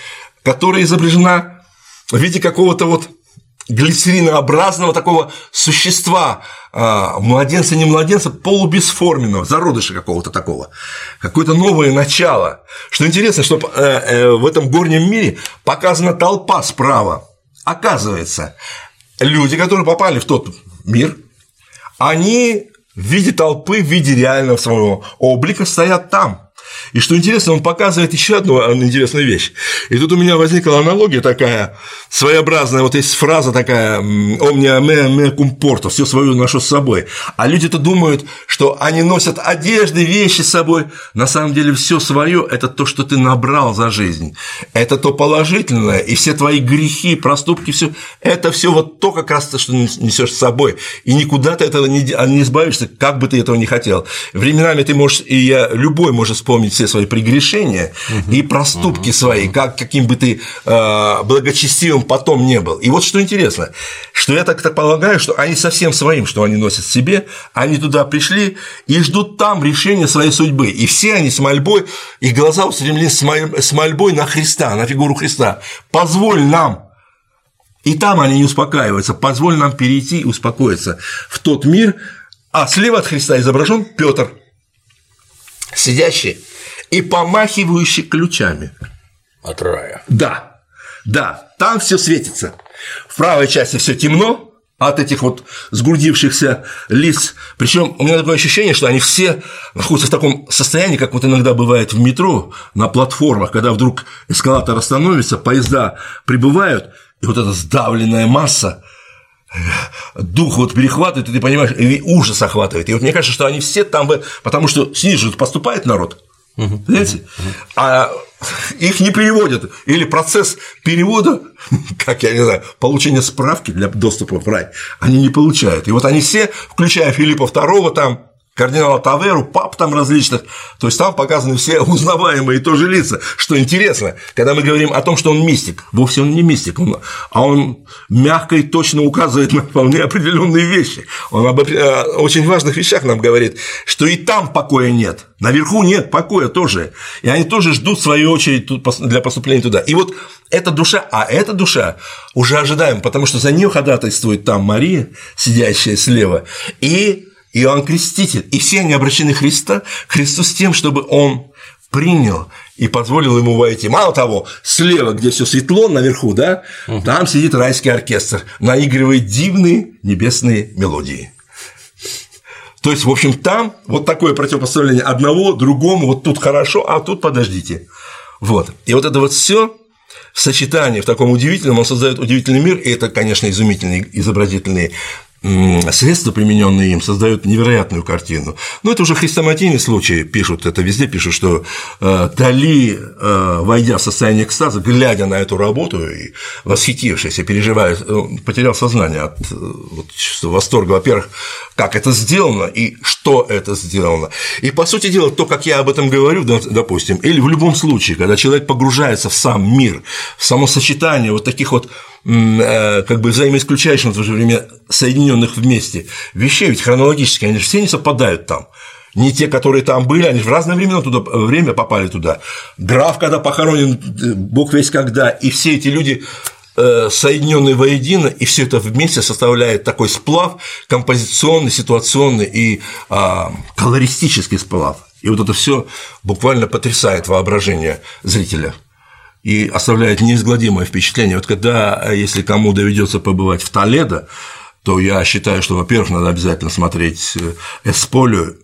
которая изображена в виде какого-то вот глицеринообразного такого существа, а, младенца, не младенца, полубесформенного, зародыша какого-то такого, какое-то новое начало. Что интересно, что э, э, в этом горнем мире показана толпа справа, оказывается, люди, которые попали в тот мир, они в виде толпы, в виде реального своего облика стоят там. И что интересно, он показывает еще одну интересную вещь. И тут у меня возникла аналогия такая своеобразная, вот есть фраза такая «omnia me me cum porto», все свое ношу с собой. А люди-то думают, что они носят одежды, вещи с собой. На самом деле все свое – это то, что ты набрал за жизнь. Это то положительное, и все твои грехи, проступки, все это все вот то как раз то, что несешь с собой. И никуда ты этого не, не избавишься, как бы ты этого не хотел. Временами ты можешь, и я, любой может вспомнить все свои прегрешения и проступки свои, как, каким бы ты э, благочестивым потом не был. И вот что интересно, что я так, так полагаю, что они совсем своим, что они носят себе, они туда пришли и ждут там решения своей судьбы. И все они с мольбой, их глаза устремлены с мольбой на Христа, на фигуру Христа. Позволь нам и там они не успокаиваются. Позволь нам перейти и успокоиться в тот мир, а слева от Христа изображен Петр, сидящий и помахивающий ключами. От рая. Да, да, там все светится. В правой части все темно, от этих вот сгрудившихся лиц. Причем у меня такое ощущение, что они все находятся в таком состоянии, как вот иногда бывает в метро на платформах, когда вдруг эскалатор остановится, поезда прибывают, и вот эта сдавленная масса дух вот перехватывает, и ты понимаешь, и ужас охватывает. И вот мне кажется, что они все там, потому что снизу поступает народ, Понимаете? А их не переводят. Или процесс перевода, как я не знаю, получения справки для доступа в рай, они не получают. И вот они все, включая Филиппа II, там кардинала Таверу, пап там различных, то есть там показаны все узнаваемые тоже лица, что интересно, когда мы говорим о том, что он мистик, вовсе он не мистик, он, а он мягко и точно указывает на вполне определенные вещи, он об э, очень важных вещах нам говорит, что и там покоя нет, наверху нет покоя тоже, и они тоже ждут свою очередь для поступления туда, и вот эта душа, а эта душа уже ожидаем, потому что за нее ходатайствует там Мария, сидящая слева, и Иоанн Креститель, и все они обращены Христа, Христу с тем, чтобы он принял и позволил ему войти. Мало того, слева, где все светло, наверху, да, там сидит райский оркестр, наигрывает дивные небесные мелодии. То есть, в общем, там вот такое противопоставление одного, другому, вот тут хорошо, а тут подождите. Вот. И вот это вот все в сочетании в таком удивительном, он создает удивительный мир, и это, конечно, изумительные изобразительные средства, примененные им, создают невероятную картину. Но это уже хрестоматийный случай, пишут, это везде пишут, что э, Дали, э, войдя в состояние экстаза, глядя на эту работу и восхитившись, и переживая, потерял сознание от э, вот, восторга, во-первых, как это сделано и что это сделано. И, по сути дела, то, как я об этом говорю, допустим, или в любом случае, когда человек погружается в сам мир, в само сочетание вот таких вот Э, как бы взаимоисключающих, но в то же время соединенных вместе вещей, ведь хронологически они же все не совпадают там. Не те, которые там были, они же в разное время, туда, время попали туда. Граф, когда похоронен, э, бог весь когда, и все эти люди э, соединенные воедино, и все это вместе составляет такой сплав композиционный, ситуационный и а, колористический сплав. И вот это все буквально потрясает воображение зрителя и оставляет неизгладимое впечатление. Вот когда, если кому доведется побывать в Толедо, то я считаю, что, во-первых, надо обязательно смотреть э, Эсполю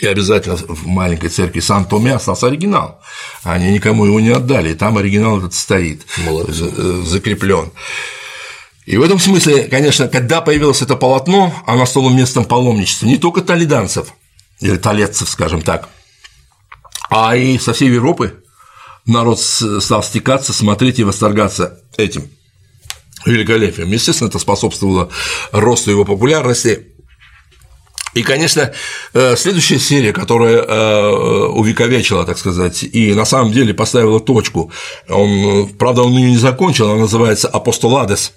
и обязательно в маленькой церкви Сан-Томе остался оригинал. Они никому его не отдали, и там оригинал этот стоит, э, закреплен. И в этом смысле, конечно, когда появилось это полотно, оно стало местом паломничества не только толеданцев, или толецев, скажем так, а и со всей Европы, народ стал стекаться, смотреть и восторгаться этим великолепием. Естественно, это способствовало росту его популярности. И, конечно, э, следующая серия, которая э, увековечила, так сказать, и на самом деле поставила точку, он, правда, он ее не закончил, она называется «Апостоладес».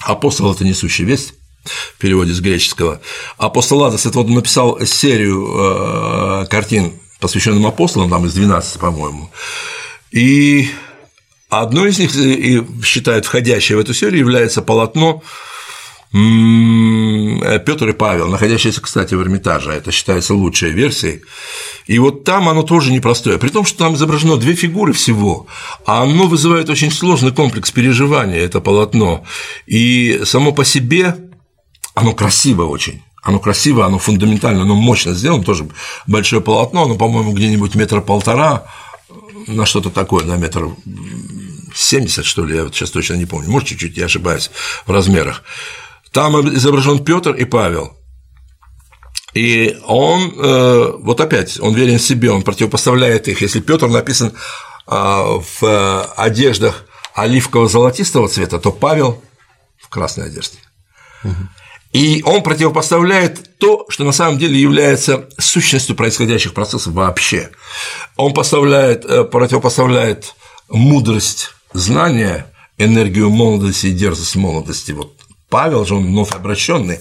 Апостол – это несущий весть в переводе с греческого. Апостоладес – это вот написал серию э, картин посвященным апостолам, там из 12, по-моему. И одно из них, и считают входящее в эту серию, является полотно Петр и Павел, находящиеся, кстати, в Эрмитаже, это считается лучшей версией. И вот там оно тоже непростое, при том, что там изображено две фигуры всего, а оно вызывает очень сложный комплекс переживания, это полотно. И само по себе оно красиво очень. Оно красиво, оно фундаментально, оно мощно сделано, тоже большое полотно, оно, по-моему, где-нибудь метра полтора на что-то такое, на метр 70, что ли, я вот сейчас точно не помню, может, чуть-чуть я ошибаюсь в размерах. Там изображен Петр и Павел. И он, э, вот опять, он верен себе, он противопоставляет их. Если Петр написан а, в одеждах оливково-золотистого цвета, то Павел в красной одежде. И он противопоставляет то, что на самом деле является сущностью происходящих процессов вообще. Он поставляет, э, противопоставляет мудрость знания, энергию молодости и дерзость молодости. Вот Павел же он вновь обращенный,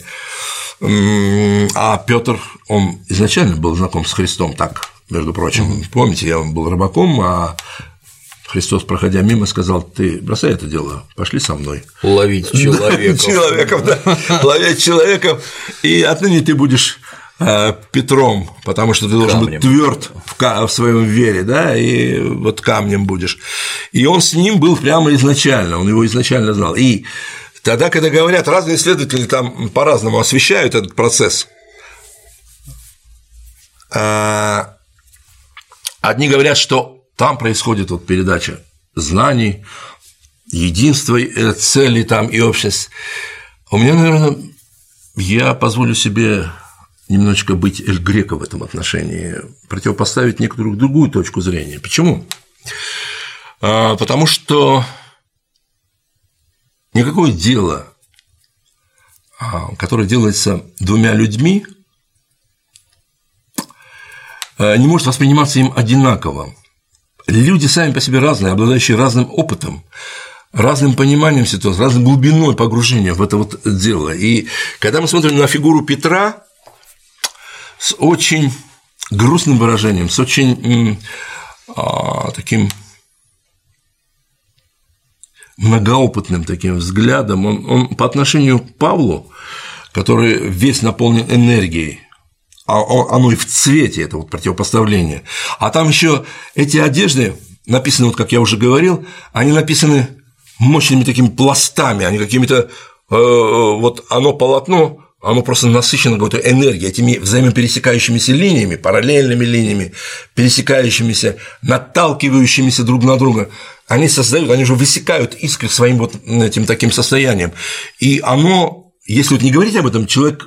а Петр, он изначально был знаком с Христом, так, между прочим. Помните, я он был рыбаком, а Христос, проходя мимо, сказал, ты бросай это дело, пошли со мной. Ловить человеков. Человеков, да, ловить человеков, и отныне ты будешь э, Петром, потому что ты должен камнем. быть тверд в, в своем вере, да, и вот камнем будешь. И он с ним был прямо изначально, он его изначально знал. И Тогда, когда говорят, разные исследователи там по-разному освещают этот процесс. А, одни говорят, что там происходит вот передача знаний, единства, э, цели там и общность. У меня, наверное, я позволю себе немножечко быть Эль Грека в этом отношении, противопоставить некоторую другую точку зрения. Почему? А, потому что никакое дело, а, которое делается двумя людьми, а, не может восприниматься им одинаково. Люди сами по себе разные, обладающие разным опытом, разным пониманием ситуации, разной глубиной погружения в это вот дело. И когда мы смотрим на фигуру Петра с очень грустным выражением, с очень а, таким многоопытным таким взглядом, он, он по отношению к Павлу, который весь наполнен энергией, оно и в цвете, это вот противопоставление. А там еще эти одежды написаны, вот как я уже говорил, они написаны мощными такими пластами, они какими-то э, вот оно полотно, оно просто насыщено какой-то энергией, этими взаимопересекающимися линиями, параллельными линиями, пересекающимися, наталкивающимися друг на друга они создают, они же высекают искры своим вот этим таким состоянием. И оно, если вот не говорить об этом, человек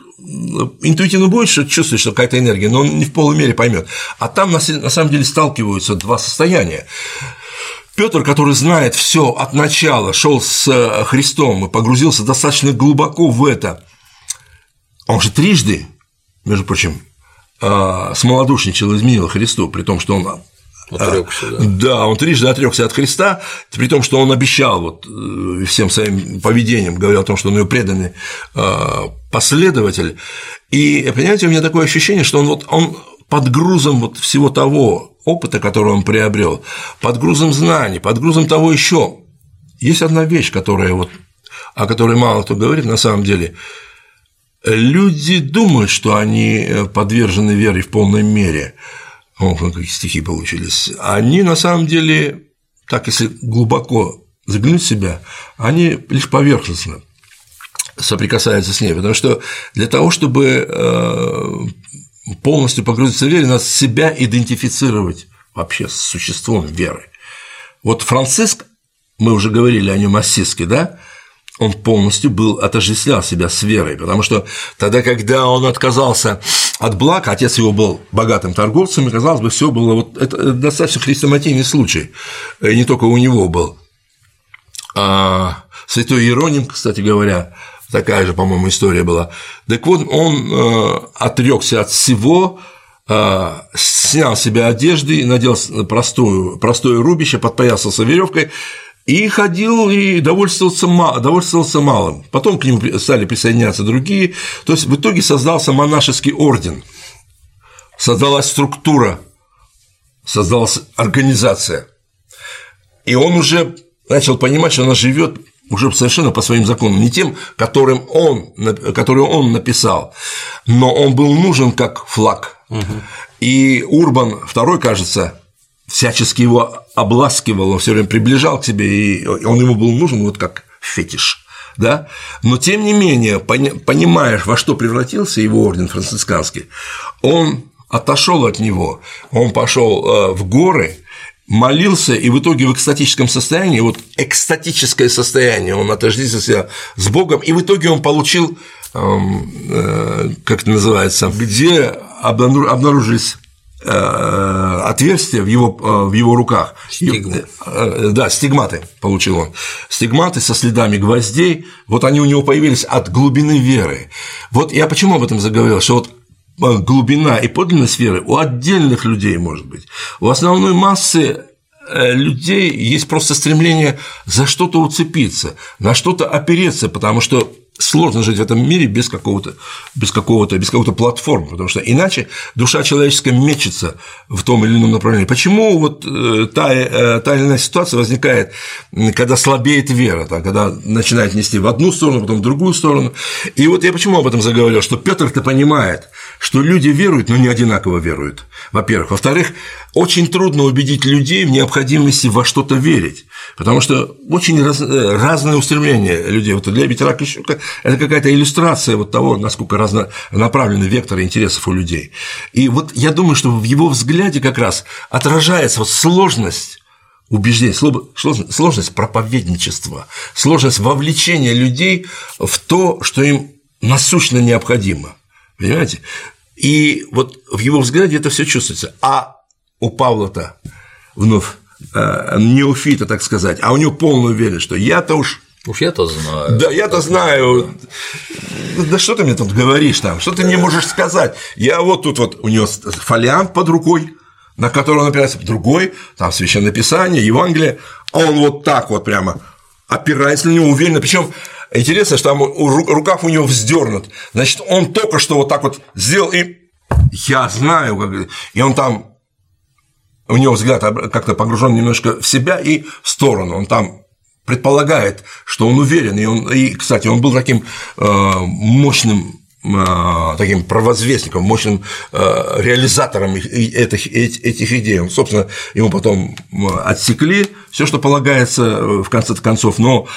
интуитивно будет что чувствует, что какая-то энергия, но он не в полной мере поймет. А там на самом деле сталкиваются два состояния. Петр, который знает все от начала, шел с э, Христом и погрузился достаточно глубоко в это, он же трижды, между прочим, э, смолодушничал, изменил Христу, при том, что он Отрекся, да. Да, он трижды отрекся от Христа, при том, что он обещал вот э, всем своим поведением, говорил о том, что он его преданный э, последователь. И, понимаете, у меня такое ощущение, что он вот он под грузом вот всего того опыта, который он приобрел, под грузом знаний, под грузом того еще. Есть одна вещь, которая вот, о которой мало кто говорит на самом деле. Люди думают, что они э, подвержены вере в полной мере, о, какие стихи получились. Они на самом деле, так если глубоко заглянуть в себя, они лишь поверхностно соприкасаются с ней, потому что для того, чтобы э, полностью погрузиться в веру, надо себя идентифицировать вообще с существом веры. Вот Франциск, мы уже говорили о нем ассистке, да, он полностью был отождествлял себя с верой, потому что тогда, когда он отказался от благ, отец его был богатым торговцем, и, казалось бы, все было вот это достаточно хрестоматийный случай, и не только у него был. А святой Иероним, кстати говоря, такая же, по-моему, история была. Так вот, он э, отрекся от всего, э, снял себе одежды, надел простую, простое рубище, подпоясался веревкой, и ходил и довольствовался, довольствовался малым. Потом к нему стали присоединяться другие. То есть в итоге создался монашеский орден, создалась структура, создалась организация. И он уже начал понимать, что она живет уже совершенно по своим законам, не тем, которым он, который он написал, но он был нужен как флаг. Угу. И Урбан II, кажется, всячески его обласкивал, он все время приближал к себе, и он ему был нужен вот как фетиш. Да? Но тем не менее, понимаешь, во что превратился его орден францисканский, он отошел от него, он пошел э, в горы, молился, и в итоге в экстатическом состоянии, вот экстатическое состояние, он отождествился с Богом, и в итоге он получил, эм, э, как это называется, где обнаружились э, отверстия в его, э, в его руках. Стигмы. Да, стигматы получил он. Стигматы со следами гвоздей, вот они у него появились от глубины веры. Вот я почему об этом заговорил, что вот глубина и подлинность веры у отдельных людей может быть. У основной массы э, людей есть просто стремление за что-то уцепиться, на что-то опереться, потому что сложно жить в этом мире без какого-то, без какого-то, без какой-то платформы, потому что иначе душа человеческая мечется в том или ином направлении. Почему вот э, та, э, та или иная ситуация возникает, когда слабеет вера, да, когда начинает нести в одну сторону, потом в другую сторону. И вот я почему об этом заговорил, что Петр-то понимает, что люди веруют, но не одинаково веруют, во-первых. Во-вторых, очень трудно убедить людей в необходимости во что-то верить, потому что очень раз, э, разное устремление людей. Вот для Петра Клещука это какая-то иллюстрация вот того, насколько разнонаправлены векторы интересов у людей. И вот я думаю, что в его взгляде как раз отражается вот сложность убеждений, сложность проповедничества, сложность вовлечения людей в то, что им насущно необходимо. Понимаете? И вот в его взгляде это все чувствуется. А у Павла-то вновь неофита, так сказать, а у него полная уверенность, что я-то уж Уж я-то знаю. Да, я-то знаю. Да что ты мне тут говоришь там? Что ты мне можешь сказать? Я вот тут вот у него фолиант под рукой, на котором он опирается, другой, там священное писание, Евангелие, а он вот так вот прямо опирается на него уверенно. Причем интересно, что там рукав у него вздернут. Значит, он только что вот так вот сделал, и я знаю, как... и он там у него взгляд как-то погружен немножко в себя и в сторону. Он там предполагает, что он уверен, и, он, и кстати, он был таким э, мощным э, таким провозвестником, мощным э, реализатором этих, этих идей. Собственно, ему потом отсекли все, что полагается в конце концов, но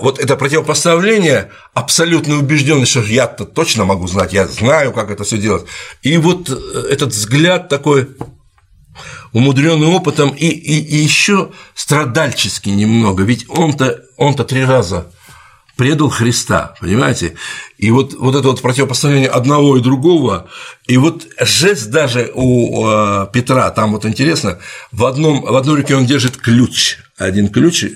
вот это противопоставление абсолютной убежденности, что я-то точно могу знать, я знаю, как это все делать. И вот этот взгляд такой умудренный опытом и, и, и еще страдальческий немного, ведь он-то он -то три раза предал Христа, понимаете? И вот, вот это вот противопоставление одного и другого, и вот жест даже у э, Петра, там вот интересно, в, одном, в одной руке он держит ключ, один ключ, э,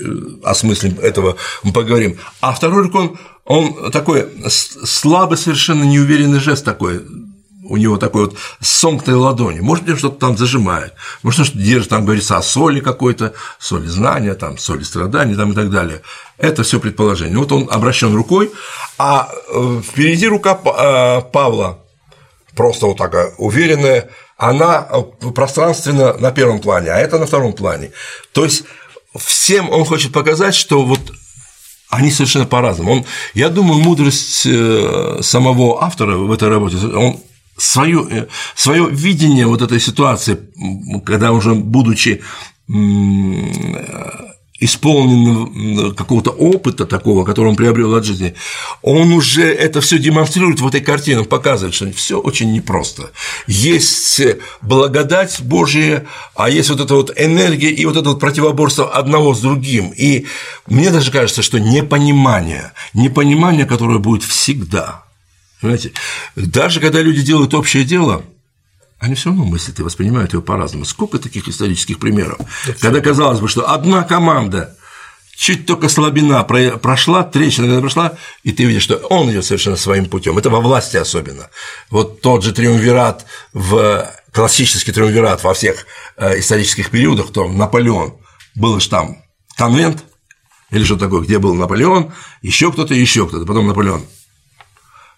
о смысле этого мы поговорим, а второй рукой он, он такой слабый, совершенно неуверенный жест такой, у него такой вот сомкнутой ладони. Может быть, что-то там зажимает, может, что-то держит, там говорится о соли какой-то, соли знания, там, соли страданий там, и так далее. Это все предположение. Вот он обращен рукой, а э, впереди рука э, Павла, просто вот такая уверенная, она э, пространственно на первом плане, а это на втором плане. То есть всем он хочет показать, что вот они совершенно по-разному. Он, я думаю, мудрость самого автора в этой работе, он свое, э, свое видение вот этой ситуации, когда уже будучи исполнен какого-то опыта такого, который он приобрел от жизни, он уже это все демонстрирует в этой картине, он показывает, что все очень непросто. Есть благодать Божья, а есть вот эта вот энергия и вот это вот противоборство одного с другим. И мне даже кажется, что непонимание, непонимание, которое будет всегда, Понимаете? Даже когда люди делают общее дело, они все равно мыслят и воспринимают его по-разному. Сколько таких исторических примеров? Да, когда казалось бы, что одна команда чуть только слабина прошла, трещина прошла, и ты видишь, что он идет совершенно своим путем. Это во власти особенно. Вот тот же триумвират в классический триумвират во всех э, исторических периодах, то Наполеон был же там конвент или что такое, где был Наполеон, еще кто-то, еще кто-то, потом Наполеон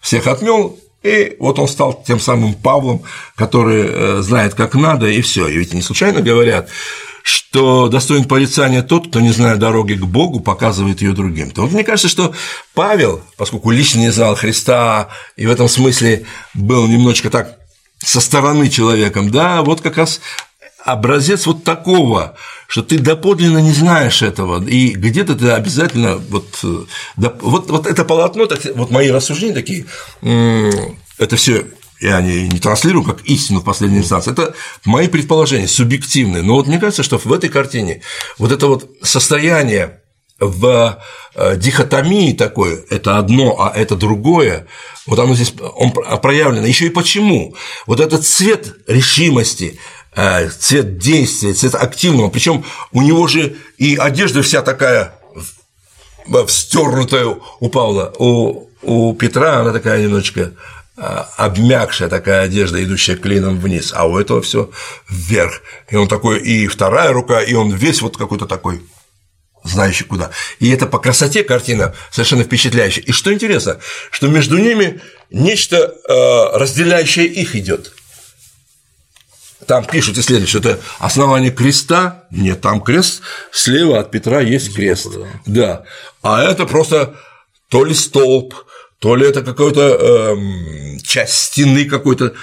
всех отмел, и вот он стал тем самым Павлом, который э, знает, как надо, и все. И ведь не случайно говорят, что достоин порицания тот, кто, не зная дороги к Богу, показывает ее другим. То вот мне кажется, что Павел, поскольку лично не знал Христа и в этом смысле был немножечко так со стороны человеком, да, вот как раз образец вот такого, что ты доподлинно не знаешь этого, и где-то ты обязательно вот, э, вот, вот это полотно, вот мои рассуждения такие, это все я не, не транслирую как истину в последней инстанции, это мои предположения, субъективные. Но вот мне кажется, что в этой картине вот это вот состояние в э, дихотомии такой, это одно, а это другое, вот оно здесь он проявлено. Еще и почему? Вот этот цвет решимости, цвет действия, цвет активного, причем у него же и одежда вся такая стернутая у Павла, у, у Петра она такая немножечко а, обмякшая такая одежда, идущая клином вниз, а у этого все вверх. И он такой, и вторая рука, и он весь вот какой-то такой знающий куда. И это по красоте картина совершенно впечатляющая. И что интересно, что между ними нечто э, разделяющее их идет. Там пишут исследователи, что это основание креста. Нет, там крест, слева от Петра есть крест. Да. да. А это просто то ли столб, то ли это какая-то э, часть стены какой-то,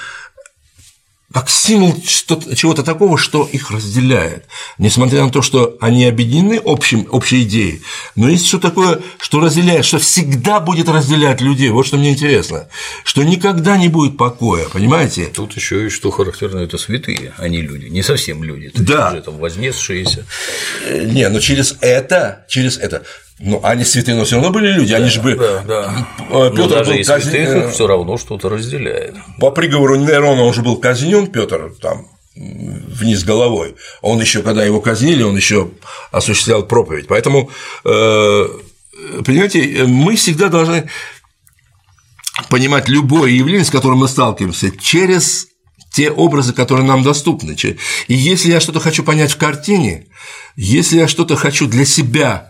как символ чего-то такого, что их разделяет. Несмотря на то, что они объединены общим, общей идеей, но есть что такое, что разделяет, что всегда будет разделять людей. Вот что мне интересно. Что никогда не будет покоя, понимаете? Тут еще и что характерно, это святые, а не люди, не совсем люди. Да. Есть, там вознесшиеся. Не, но через это, через это ну, они святые, но все равно были люди, да, они же бы. Да, да. Петр ну, даже был казнен. все равно что-то разделяет. По приговору Нерона он же был казнен, Петр там вниз головой. Он еще, когда его казнили, он еще осуществлял проповедь. Поэтому, э, понимаете, мы всегда должны понимать любое явление, с которым мы сталкиваемся, через те образы, которые нам доступны. И если я что-то хочу понять в картине, если я что-то хочу для себя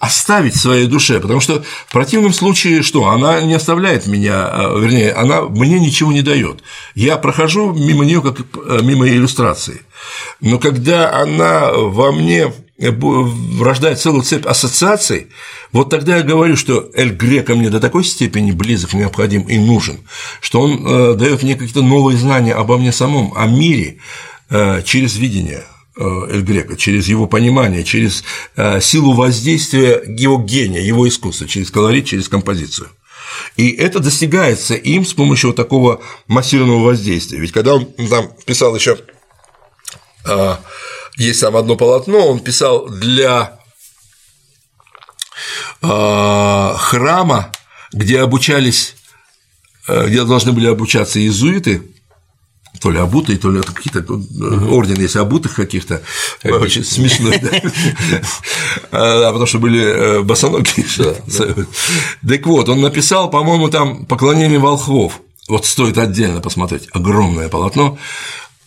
оставить в своей душе, потому что в противном случае что? Она не оставляет меня, а, вернее, она мне ничего не дает. Я прохожу мимо нее как э, мимо иллюстрации. Но когда она во мне рождает целую цепь ассоциаций, вот тогда я говорю, что Эль Грека мне до такой степени близок, необходим и нужен, что он э, дает мне какие-то новые знания обо мне самом, о мире э, через видение, Эль Грека, через его понимание, через э, силу воздействия его гения, его искусства, через колорит, через композицию. И это достигается им с помощью вот такого массированного воздействия. Ведь когда он там писал еще, э, есть там одно полотно, он писал для храма, где обучались, где должны были обучаться иезуиты, то ли обутые, то ли какие-то угу. орден есть обутых каких-то, очень смешной, да, а, потому что были э, босоногие. Так вот, он написал, по-моему, там поклонение волхвов, вот стоит отдельно посмотреть, огромное полотно,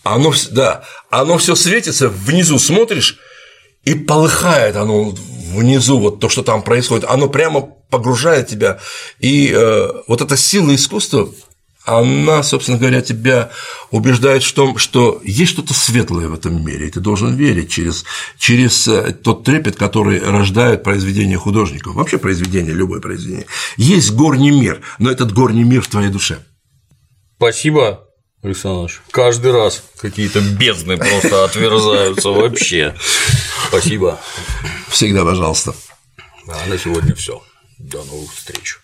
оно, да, оно все светится, внизу смотришь, и полыхает оно внизу, вот то, что там происходит, оно прямо погружает тебя, и э, вот эта сила искусства она, собственно говоря, тебя убеждает в том, что есть что-то светлое в этом мире, и ты должен верить через, через э, тот трепет, который рождает произведение художников, вообще произведение, любое произведение. Есть горний мир, но этот горний мир в твоей душе. Спасибо, Александр Каждый раз какие-то бездны просто отверзаются вообще. Спасибо. Всегда, пожалуйста. А на сегодня все. До новых встреч.